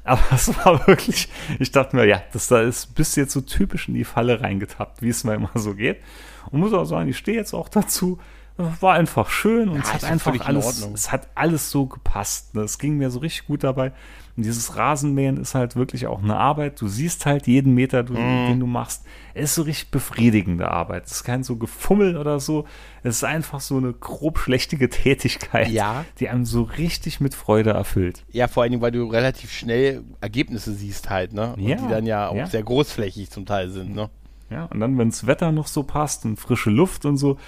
Aber es war wirklich, ich dachte mir, ja, das da ist, bist jetzt so typisch in die Falle reingetappt, wie es mir immer so geht. Und muss auch sagen, ich stehe jetzt auch dazu. War einfach schön und Ja, es hat einfach alles, es hat alles so gepasst. Ne? Es ging mir so richtig gut dabei. Und dieses Rasenmähen ist halt wirklich auch eine Arbeit. Du siehst halt jeden Meter, du, Mhm. den du machst. Es ist so richtig befriedigende Arbeit. Es ist kein so Gefummel oder so. Es ist einfach so eine grob schlechtige Tätigkeit, Ja. die einem so richtig mit Freude erfüllt. Ja, vor allen Dingen, weil du relativ schnell Ergebnisse siehst halt, ne? Und Ja, die dann ja auch ja. sehr großflächig zum Teil sind, ne? Ja, und dann, wenn das Wetter noch so passt und frische Luft und so,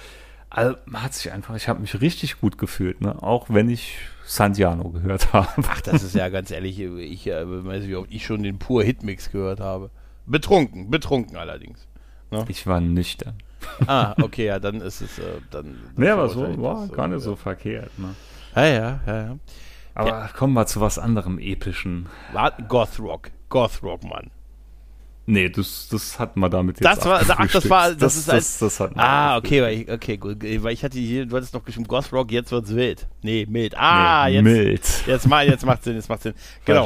also, man hat sich einfach, ich habe mich richtig gut gefühlt, ne? Auch wenn ich Santiano gehört habe. Ach, das ist ja ganz ehrlich, ich äh, weiß nicht, oft ich schon den pur Hitmix gehört habe. Betrunken, betrunken allerdings. Ich war nüchtern. Ah, okay, ja, dann ist es äh, dann. Nee, aber so war das gar nicht ja. so verkehrt, ne? Ja, ja, ja, ja. Aber kommen wir zu was anderem epischen. Goth Rock, Goth Rock, Mann. Nee, das, das hat man damit jetzt Das war, ach, das war, das, das ist das, als, das, man Ah, okay, weil ich, okay, gut, weil ich hatte hier, du hattest noch geschrieben Goth Rock, jetzt wird's wild. Nee, mild. Ah, Nee, jetzt, mild. jetzt mal, jetzt macht Sinn, jetzt macht Sinn. Genau.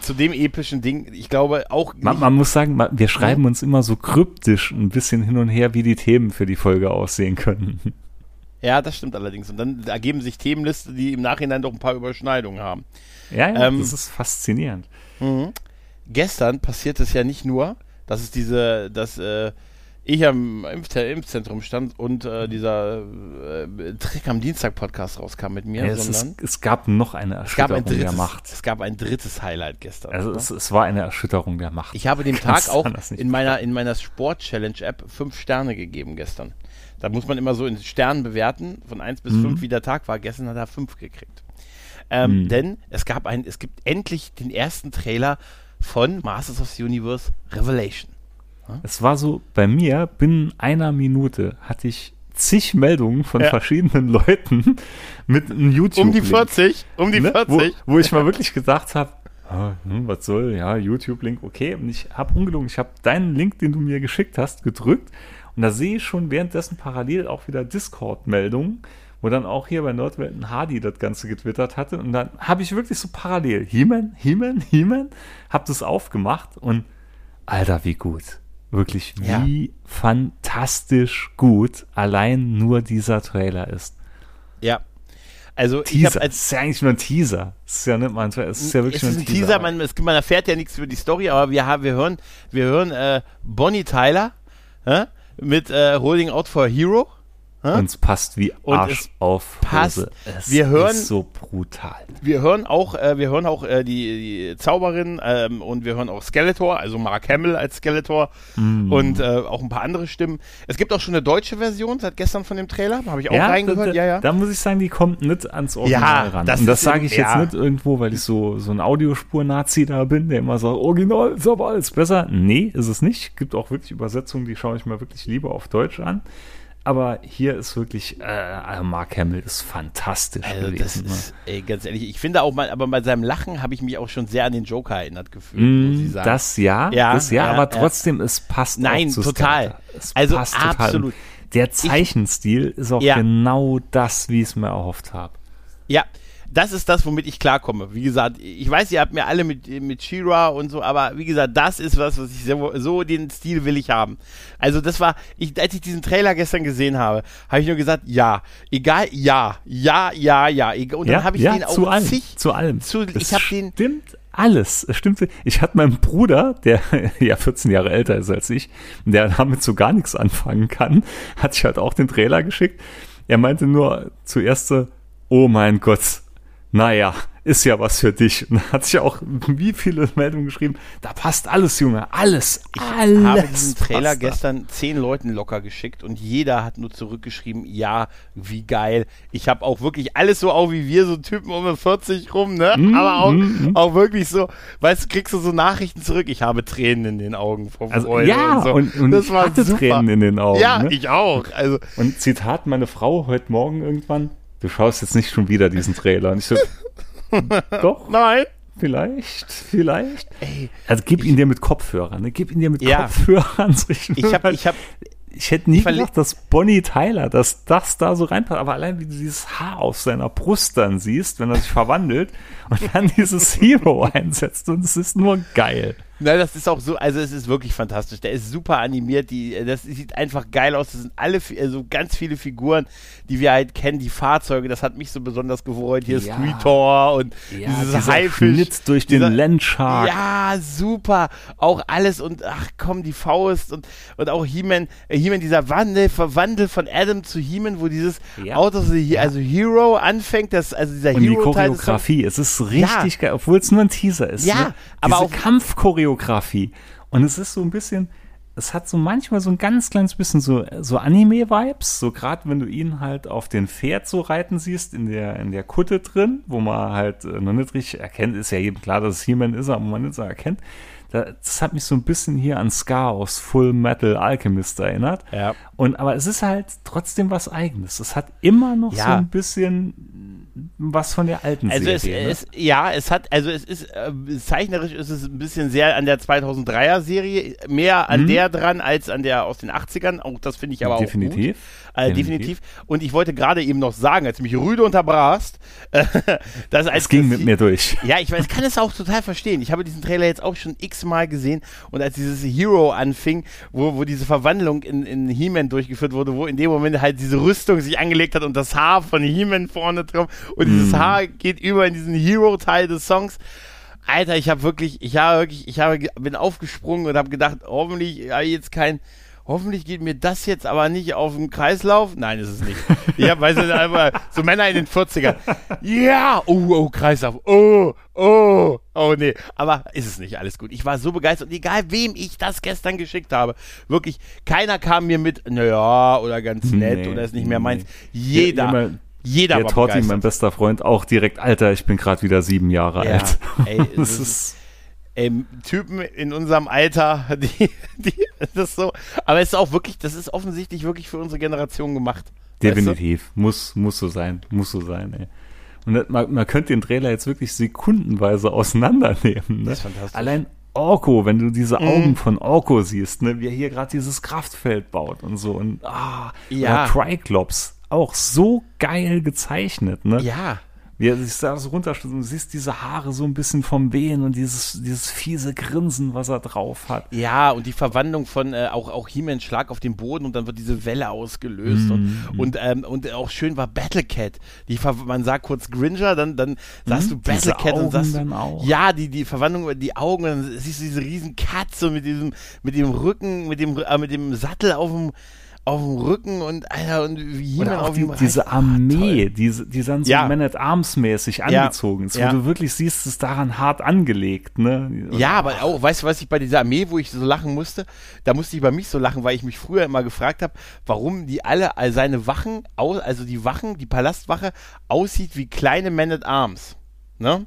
Zu dem epischen Ding, ich glaube auch. Man, man muss sagen, wir schreiben uns immer so kryptisch ein bisschen hin und her, wie die Themen für die Folge aussehen können. Ja, das stimmt allerdings. Und dann ergeben sich Themenliste, die im Nachhinein doch ein paar Überschneidungen haben. Ja, ja, Ähm, das ist faszinierend. Gestern passiert es ja nicht nur, dass es diese, dass äh, ich am Impf Impfzentrum stand und äh, dieser äh, Trick am Dienstag Podcast rauskam mit mir, Ja, es, sondern ist, es gab noch eine es gab Erschütterung ein drittes, der Macht. es gab ein drittes Highlight gestern. Also es, es war eine Erschütterung der Macht. Ich habe dem (laughs) Kannst Tag auch in meiner, in meiner Sport-Challenge-App fünf Sterne gegeben gestern. Da muss man immer so in Sternen bewerten, von 1 bis Mhm. 5, wie der Tag war. Gestern hat er 5 gekriegt. Ähm, Mhm. Denn es gab ein, es gibt endlich den ersten Trailer von Masters of the Universe Revelation. Es war so, bei mir, binnen einer Minute hatte ich zig Meldungen von Ja. verschiedenen Leuten mit einem YouTube. Um die 40, um die ne? 40. Wo, wo ich mal wirklich gedacht habe, ah, hm, was soll, ja, YouTube-Link, okay. Und ich habe ungelogen, ich habe deinen Link, den du mir geschickt hast, gedrückt. Und da sehe ich schon währenddessen parallel auch wieder Discord-Meldungen, wo dann auch hier bei Nordwelten Hardy das Ganze getwittert hatte. Und dann habe ich wirklich so parallel, He-Man, He-Man, He-Man, habe das aufgemacht und Alter, wie gut. Wirklich, Ja. wie fantastisch gut allein nur dieser Trailer ist. Ja. Also Teaser. als es ist ja eigentlich nur ein Teaser. Es ist ja nicht mal ein Trailer, es ist ja wirklich es ist nur ein Teaser, man, es, man erfährt ja nichts über die Story, aber wir haben, wir hören, wir hören äh, Bonnie Tyler äh, mit äh, Holding Out for a Hero. Hä? Und es passt wie Arsch auf passt. Hose. Es Wir hören- ist so brutal. Wir hören auch, äh, wir hören auch äh, die, die Zauberin ähm, und wir hören auch Skeletor, also Mark Hamill als Skeletor Mm. und äh, auch ein paar andere Stimmen. Es gibt auch schon eine deutsche Version seit gestern von dem Trailer, habe ich auch reingehört. da, ja, ja. da muss ich sagen, die kommt nicht ans Original Ja, ran. das Und das sage ich jetzt ja. nicht irgendwo, weil ich so, so ein Audiospur-Nazi da bin, der immer sagt, Original ist aber alles besser. Nee, ist es nicht. Gibt auch wirklich Übersetzungen, die schaue ich mir wirklich lieber auf Deutsch an. Aber hier ist wirklich, äh, Mark Hamill ist fantastisch Also das gewesen. ne? ist, ey, ganz ehrlich, ich finde auch mal, aber bei seinem Lachen habe ich mich auch schon sehr an den Joker erinnert gefühlt, muss ich Mm, sagen. Das ja, Ja, das ja, ja, aber ja. trotzdem, es passt Nein, auch zu total. Es Also passt total. absolut. der Zeichenstil ist auch Ja. genau das, wie ich es mir erhofft habe. Ja, das ist das, womit ich klarkomme. Wie gesagt, ich weiß, ihr habt mir alle mit, mit She-Ra und so, aber wie gesagt, das ist was, was ich so, so den Stil will ich haben. Also das war, ich, als ich diesen Trailer gestern gesehen habe, habe ich nur gesagt, ja, egal, ja, ja, ja, ja. egal. Und dann habe ich ja, den auch zu allem, zig, zu allem. zu- ich hab den- Stimmt alles. Es stimmt. Ich hatte meinen Bruder, der (laughs) ja 14 Jahre älter ist als ich, der damit so gar nichts anfangen kann, hat sich halt auch den Trailer geschickt. Er meinte nur zuerst so, oh mein Gott, naja, ist ja was für dich. Und hat sich auch wie viele Meldungen geschrieben, da passt alles, Junge, alles, alles. habe diesen Trailer gestern zehn Leuten locker geschickt und jeder hat nur zurückgeschrieben, ja, wie geil. Ich habe auch wirklich alles so auch wie wir, so Typen um 40 rum, ne? Mhm, Aber auch, auch wirklich so, weißt du, kriegst du so Nachrichten zurück, ich habe Tränen in den Augen vor Also, Freude ja, und so. und, und das ich war hatte super. Tränen in den Augen. Ja, ne? ich auch. Also, Und Zitat, meine Frau heute Morgen irgendwann, du schaust jetzt nicht schon wieder diesen Trailer. Und ich so, (laughs) doch, nein. vielleicht, vielleicht. Ey, Also gib ihn dir mit Kopfhörern, ne? Gib ihn dir mit Ja. Kopfhörern. (laughs) So Ich, ich habe, ich habe, ich hätte nie gedacht, dass Bonnie Tyler, dass das da so reinpasst. Aber allein wie du dieses Haar auf seiner Brust dann siehst, wenn er sich verwandelt und dann dieses Hero (laughs) einsetzt und es ist nur geil. Na, das ist auch so, also es ist wirklich fantastisch. Der ist super animiert, die, das sieht einfach geil aus. Das sind alle, also ganz viele Figuren, die wir halt kennen, die Fahrzeuge, das hat mich so besonders gefreut. Hier Ja. Streetor und Ja, dieses Haifisch. Schnitt durch den dieser- Landshark. Ja, super. Auch alles und ach komm, die Faust und, und auch He-Man, äh, He-Man, dieser Wandel, Verwandel von Adam zu He-Man, wo dieses Ja. Auto, so, also Hero anfängt, das, also dieser Und die Hero-Teil. des Songs- Choreografie, es ist richtig geil, obwohl es nur ein Teaser ist. Ja, ne? aber auch- Kampfchoreografie. Und es ist so ein bisschen, es hat so manchmal so ein ganz kleines bisschen so, so Anime-Vibes, so gerade wenn du ihn halt auf den Pferd so reiten siehst, in der, in der Kutte drin, wo man halt äh, noch nicht richtig erkennt, ist ja jedem klar, dass es He-Man ist, aber man nicht so erkennt. Da- Das hat mich so ein bisschen hier an Scar aus Full Metal Alchemist erinnert. Ja. Und aber es ist halt trotzdem was Eigenes. Es hat immer noch so Ja. ein bisschen was von der alten Also es, Serie. ne? es, ja, es hat, also es ist, äh, zeichnerisch ist es ein bisschen sehr an der 2003er Serie, mehr an Mhm. der dran als an der aus den 80ern. Auch das finde ich aber Definitiv. auch gut. Äh, definitiv. Und ich wollte gerade eben noch sagen, als du mich rüde unterbrachst, äh, (laughs) dass als Es ging das- mit mir durch. (laughs) ja, ich weiß, kann es auch total verstehen. Ich habe diesen Trailer jetzt auch schon x-mal gesehen und als dieses Hero anfing, wo, wo diese Verwandlung in, in He-Man durchgeführt wurde, wo in dem Moment halt diese Rüstung sich angelegt hat und das Haar von He-Man vorne drum und dieses Haar geht über in diesen Hero-Teil des Songs. Alter, ich habe wirklich, ich habe wirklich, ich habe, bin aufgesprungen und habe gedacht, hoffentlich habe ich jetzt kein, hoffentlich geht mir das jetzt aber nicht auf den Kreislauf. Nein, ist es nicht. Ich habe, weißt du, einfach so Männer in den 40ern. Ja, oh, oh, Kreislauf, oh, oh, oh, nee. Aber ist es nicht, alles gut. Ich war so begeistert und egal wem ich das gestern geschickt habe, wirklich, keiner kam mir mit, naja, oder ganz nett Nee, oder ist nicht mehr nee. meins. Jeder, Ja, jeder Der war Torti, begeistert. mein bester Freund, auch direkt, Alter, ich bin gerade wieder sieben Jahre Ja, alt. ey, (laughs) das es ist, ähm, Typen in unserem Alter, (laughs) die, die, das so, aber es ist auch wirklich, das ist offensichtlich wirklich für unsere Generation gemacht. Weißt definitiv. Muss, muss so sein. Muss so sein, ey. Und das- man, man könnte den Trailer jetzt wirklich sekundenweise auseinandernehmen. Ne? Das ist fantastisch. Allein Orko, wenn du diese Mhm. Augen von Orko siehst, ne, wie er hier gerade dieses Kraftfeld baut und so. Und ah, Ja. oder Triclops, auch so geil gezeichnet, ne? du? Ja, Wie er sich da so runterstützt und du siehst diese Haare so ein bisschen vom Wehen und dieses, dieses fiese Grinsen, was er drauf hat. ja, und die Verwandlung von äh, auch, auch He-Man Schlag auf den Boden und dann wird diese Welle ausgelöst und, Mhm. und, ähm, und auch schön war Battlecat. Die, Ver man sagt kurz Gringer, dann, dann sagst du Mhm, diese Battlecat und Augen sagst, auch. ja, die, die Verwandlung, die Augen, dann siehst du diese riesen Katze mit diesem, mit dem Rücken, mit dem, äh, mit dem Sattel auf dem, auf dem Rücken und, Alter, und wie Oder auch auf die, diese Armee, diese, die dann so Ja. Man at Arms mäßig angezogen ist, wo Ja. du wirklich siehst, es ist daran hart angelegt, ne? Ja, aber auch, weißt du, was ich bei dieser Armee, wo ich so lachen musste, da musste ich bei mich so lachen, weil ich mich früher immer gefragt habe, warum die alle, all seine Wachen, also die Wachen, die Palastwache, aussieht wie kleine Men at Arms. Ne?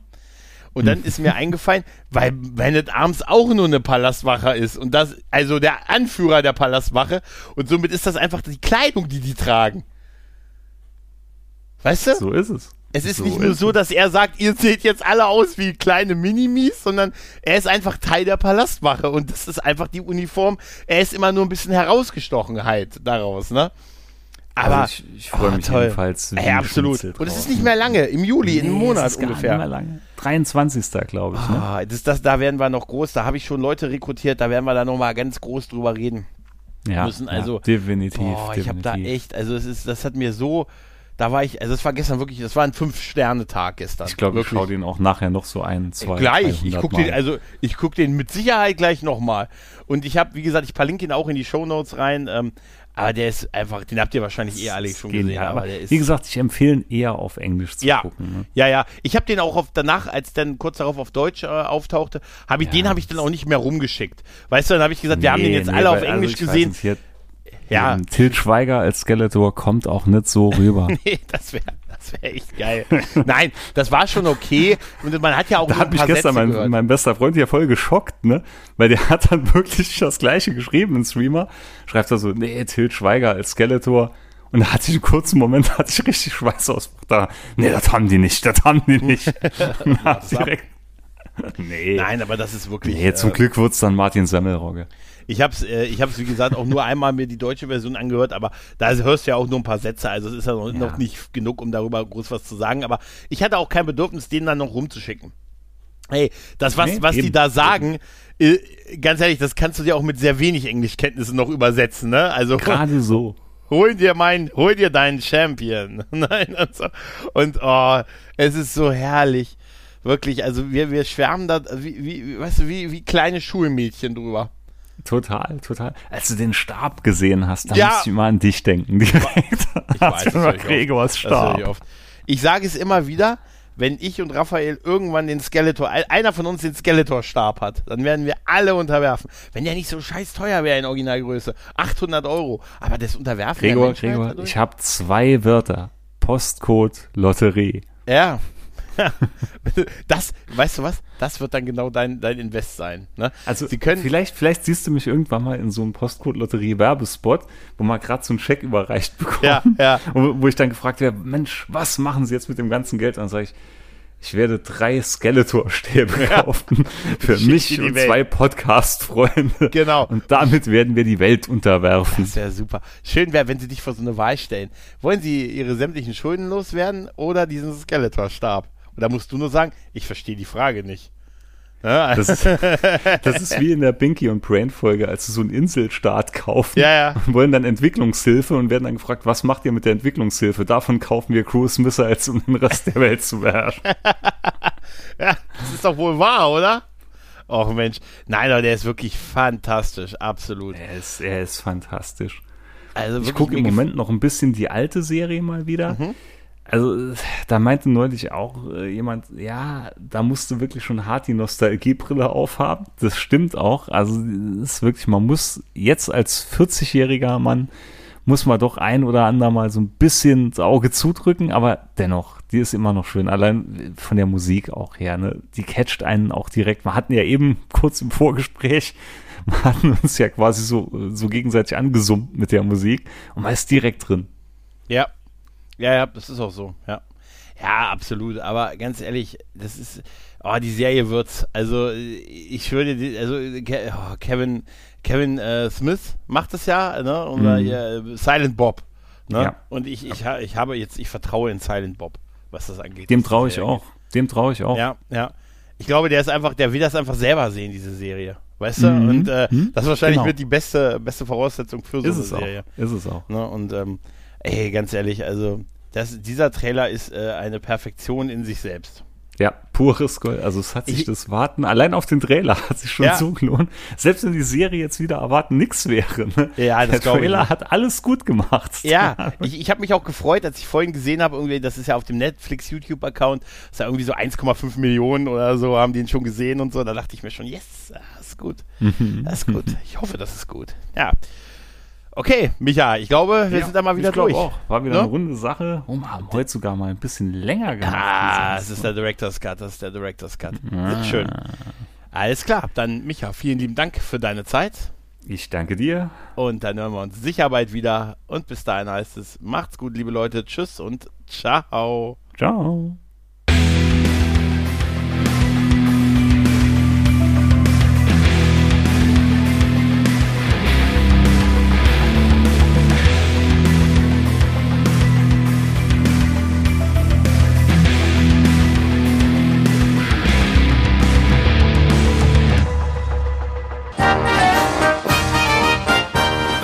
Und dann ist mir eingefallen, weil at Arms auch nur eine Palastwache ist und das, also der Anführer der Palastwache und somit ist das einfach die Kleidung, die die tragen. Weißt du? So ist es. Es ist So nicht nur ist so, dass er sagt, ihr seht jetzt alle aus wie kleine Minimis, sondern er ist einfach Teil der Palastwache und das ist einfach die Uniform. Er ist immer nur ein bisschen herausgestochen halt daraus, ne? Aber also ich, ich freue oh, mich toll. jedenfalls. wie Ey, absolut. Und es ist nicht mehr lange, im Juli, in einem Monat es ist gar ungefähr. Nicht mehr lange. 23. glaube ich. Ne? Ah, das, das, da werden wir noch groß, da habe ich schon Leute rekrutiert, da werden wir da nochmal ganz groß drüber reden. ja, müssen also- ja, definitiv. Boah, ich habe definitiv. da echt, also es ist, das hat mir so, da war ich, also es war gestern wirklich, das war ein Fünf-Sterne-Tag gestern. Ich glaube, ich schaue den auch nachher noch so ein, zwei, Gleich, ich 300 gucke den, also ich gucke den mit Sicherheit gleich nochmal. Und ich habe, wie gesagt, ich verlinke ihn auch in die Shownotes rein. Ähm, aber der ist einfach, den habt ihr wahrscheinlich eh alle schon gesehen. Genial. Aber wie gesagt, ich empfehle ihn eher auf Englisch zu ja, gucken. Ne? ja, ja. Ich habe den auch auf, danach, als dann kurz darauf auf Deutsch äh, auftauchte, habe ich Ja, den habe ich dann auch nicht mehr rumgeschickt. Weißt du, dann habe ich gesagt, wir haben den jetzt alle auf Englisch also gesehen. nicht, Ja. hier, Til Schweiger als Skeletor kommt auch nicht so rüber. (laughs) Nee, das wäre das wär echt geil. Nein, das war schon okay. Und man hat ja auch Da hat mich gestern Sätze mein, mein bester Freund hier voll geschockt, ne? Weil der hat dann (laughs) wirklich das gleiche geschrieben im Streamer. Schreibt er so, nee, Til Schweiger als Skeletor. Und da hatte ich einen kurzen Moment, hatte ich richtig Schweißausbruch da. Nee, das haben die nicht, das haben die nicht. (laughs) Direkt, (laughs) nee. Nein, aber das ist wirklich. Nee, zum äh, Glück wird's dann Martin Semmelrogge. Ich habe es, äh, ich hab's, wie gesagt, auch nur einmal mir die deutsche Version angehört, aber da hörst du ja auch nur ein paar Sätze, also es ist ja noch, Ja. noch nicht genug, um darüber groß was zu sagen, aber ich hatte auch kein Bedürfnis, den dann noch rumzuschicken. Hey, das, was, Nee, was die eben, da sagen, äh, ganz ehrlich, das kannst du dir auch mit sehr wenig Englischkenntnissen noch übersetzen, ne? Also (laughs) Gerade so. hol dir mein, hol dir deinen Champion. (laughs) Nein, und so. Und oh, es ist so herrlich. Wirklich, also wir, wir schwärmen da, wie, wie, weißt du, wie, wie kleine Schulmädchen drüber. Total, total. Als du den Stab gesehen hast, da Ja. musste ich immer an dich denken. Direkt. Ich weiß, das. (laughs) Gregors Das Stab. ich oft. Ich sage es immer wieder, wenn ich und Raphael irgendwann den Skeletor, ein- einer von uns den Skeletor-Stab hat, dann werden wir alle unterwerfen. Wenn der nicht so scheiß teuer wäre in Originalgröße, 800 Euro, aber das unterwerfen der Gregor, Gregor, ich habe zwei Wörter. Postcode, Lotterie. Ja. (laughs) das, weißt du was? Das wird dann genau dein, dein Invest sein. Ne? Also Sie können, vielleicht, vielleicht siehst du mich irgendwann mal in so einem Postcode-Lotterie-Werbespot, wo man gerade so einen Scheck überreicht (laughs) bekommt. Ja, ja. Und wo ich dann gefragt werde, Mensch, was machen Sie jetzt mit dem ganzen Geld? Und dann sage ich, ich werde drei Skeletor-Stäbe (laughs) kaufen für Schick mich und Welt. zwei Podcast-Freunde. Genau. Und damit werden wir die Welt unterwerfen. Das wäre super. Schön wäre, wenn Sie dich vor so eine Wahl stellen. Wollen Sie Ihre sämtlichen Schulden loswerden oder diesen Skeletor-Stab? Da musst du nur sagen, ich verstehe die Frage nicht. Ja, Das ist, (laughs) das ist wie in der Binky und Brain Folge, als sie so einen Inselstaat kaufen Ja, ja. und wollen dann Entwicklungshilfe und werden dann gefragt, was macht ihr mit der Entwicklungshilfe? Davon kaufen wir Cruise Missiles, um den Rest der Welt zu beherrschen. (laughs) ja, das ist doch wohl wahr, oder? Och Mensch. Nein, aber der ist wirklich fantastisch. Absolut. Er ist, er ist fantastisch. Also Ich gucke im Moment noch ein bisschen die alte Serie mal wieder. Mhm. Also, da meinte neulich auch äh, jemand, ja, da musst du wirklich schon hart die Nostalgiebrille aufhaben. Das stimmt auch. Also, ist wirklich, man muss jetzt als 40-jähriger Mann, muss man doch ein oder ander mal so ein bisschen das Auge zudrücken, aber dennoch, die ist immer noch schön. Allein von der Musik auch her, ne? Die catcht einen auch direkt. Wir hatten ja eben (laughs) kurz im Vorgespräch, (laughs) wir hatten uns ja quasi so, so gegenseitig angesummt mit der Musik und man ist direkt drin. Ja. Ja, ja, das ist auch so, ja. Ja, absolut. Aber ganz ehrlich, das ist. Oh, die Serie wird's. Also, ich dir, also oh, Kevin, Kevin äh, Smith macht das ja, ne? Unser Mhm. äh, Silent Bob. Ne? Ja. Und ich, ich, ich habe jetzt, ich vertraue in Silent Bob, was das angeht. Dem traue ich Serie auch. Dem traue ich auch. Ja, ja. Ich glaube, der ist einfach, der will das einfach selber sehen, diese Serie. Weißt du? Mhm. Und äh, Mhm. das ist wahrscheinlich Genau. mit die beste, beste Voraussetzung für so Ist eine es auch. Serie. Ist es auch. Ne? Und ähm, ey, ganz ehrlich, also das, dieser Trailer ist äh, eine Perfektion in sich selbst. Ja, pures Gold. Also es hat sich Ich- das Warten, allein auf den Trailer (laughs) hat sich schon Ja. so gelohnt. Selbst wenn die Serie jetzt wieder erwarten nichts wäre. Ne? Ja, das Der ich Trailer nicht. hat alles gut gemacht. Ja, (laughs) ich, ich habe mich auch gefreut, als ich vorhin gesehen habe, irgendwie, das ist ja auf dem Netflix YouTube-Account, ist ja irgendwie so 1,5 Millionen oder so, haben den schon gesehen und so. Da dachte ich mir schon, yes, das ist gut. Das ist gut. Ich hoffe, das ist gut. Ja. Okay, Micha, ich glaube, wir Ja, sind da mal wieder ich durch. Auch. War wieder Ne? eine runde Sache. Oh, wir haben heute sogar mal ein bisschen länger gemacht. Ah, sonst. ist der Director's Cut, das ist der Director's Cut. Ah. Schön. Alles klar, dann Micha, vielen lieben Dank für deine Zeit. Ich danke dir. Und dann hören wir uns sicher bald wieder. Und bis dahin heißt es, macht's gut, liebe Leute. Tschüss und ciao. Ciao.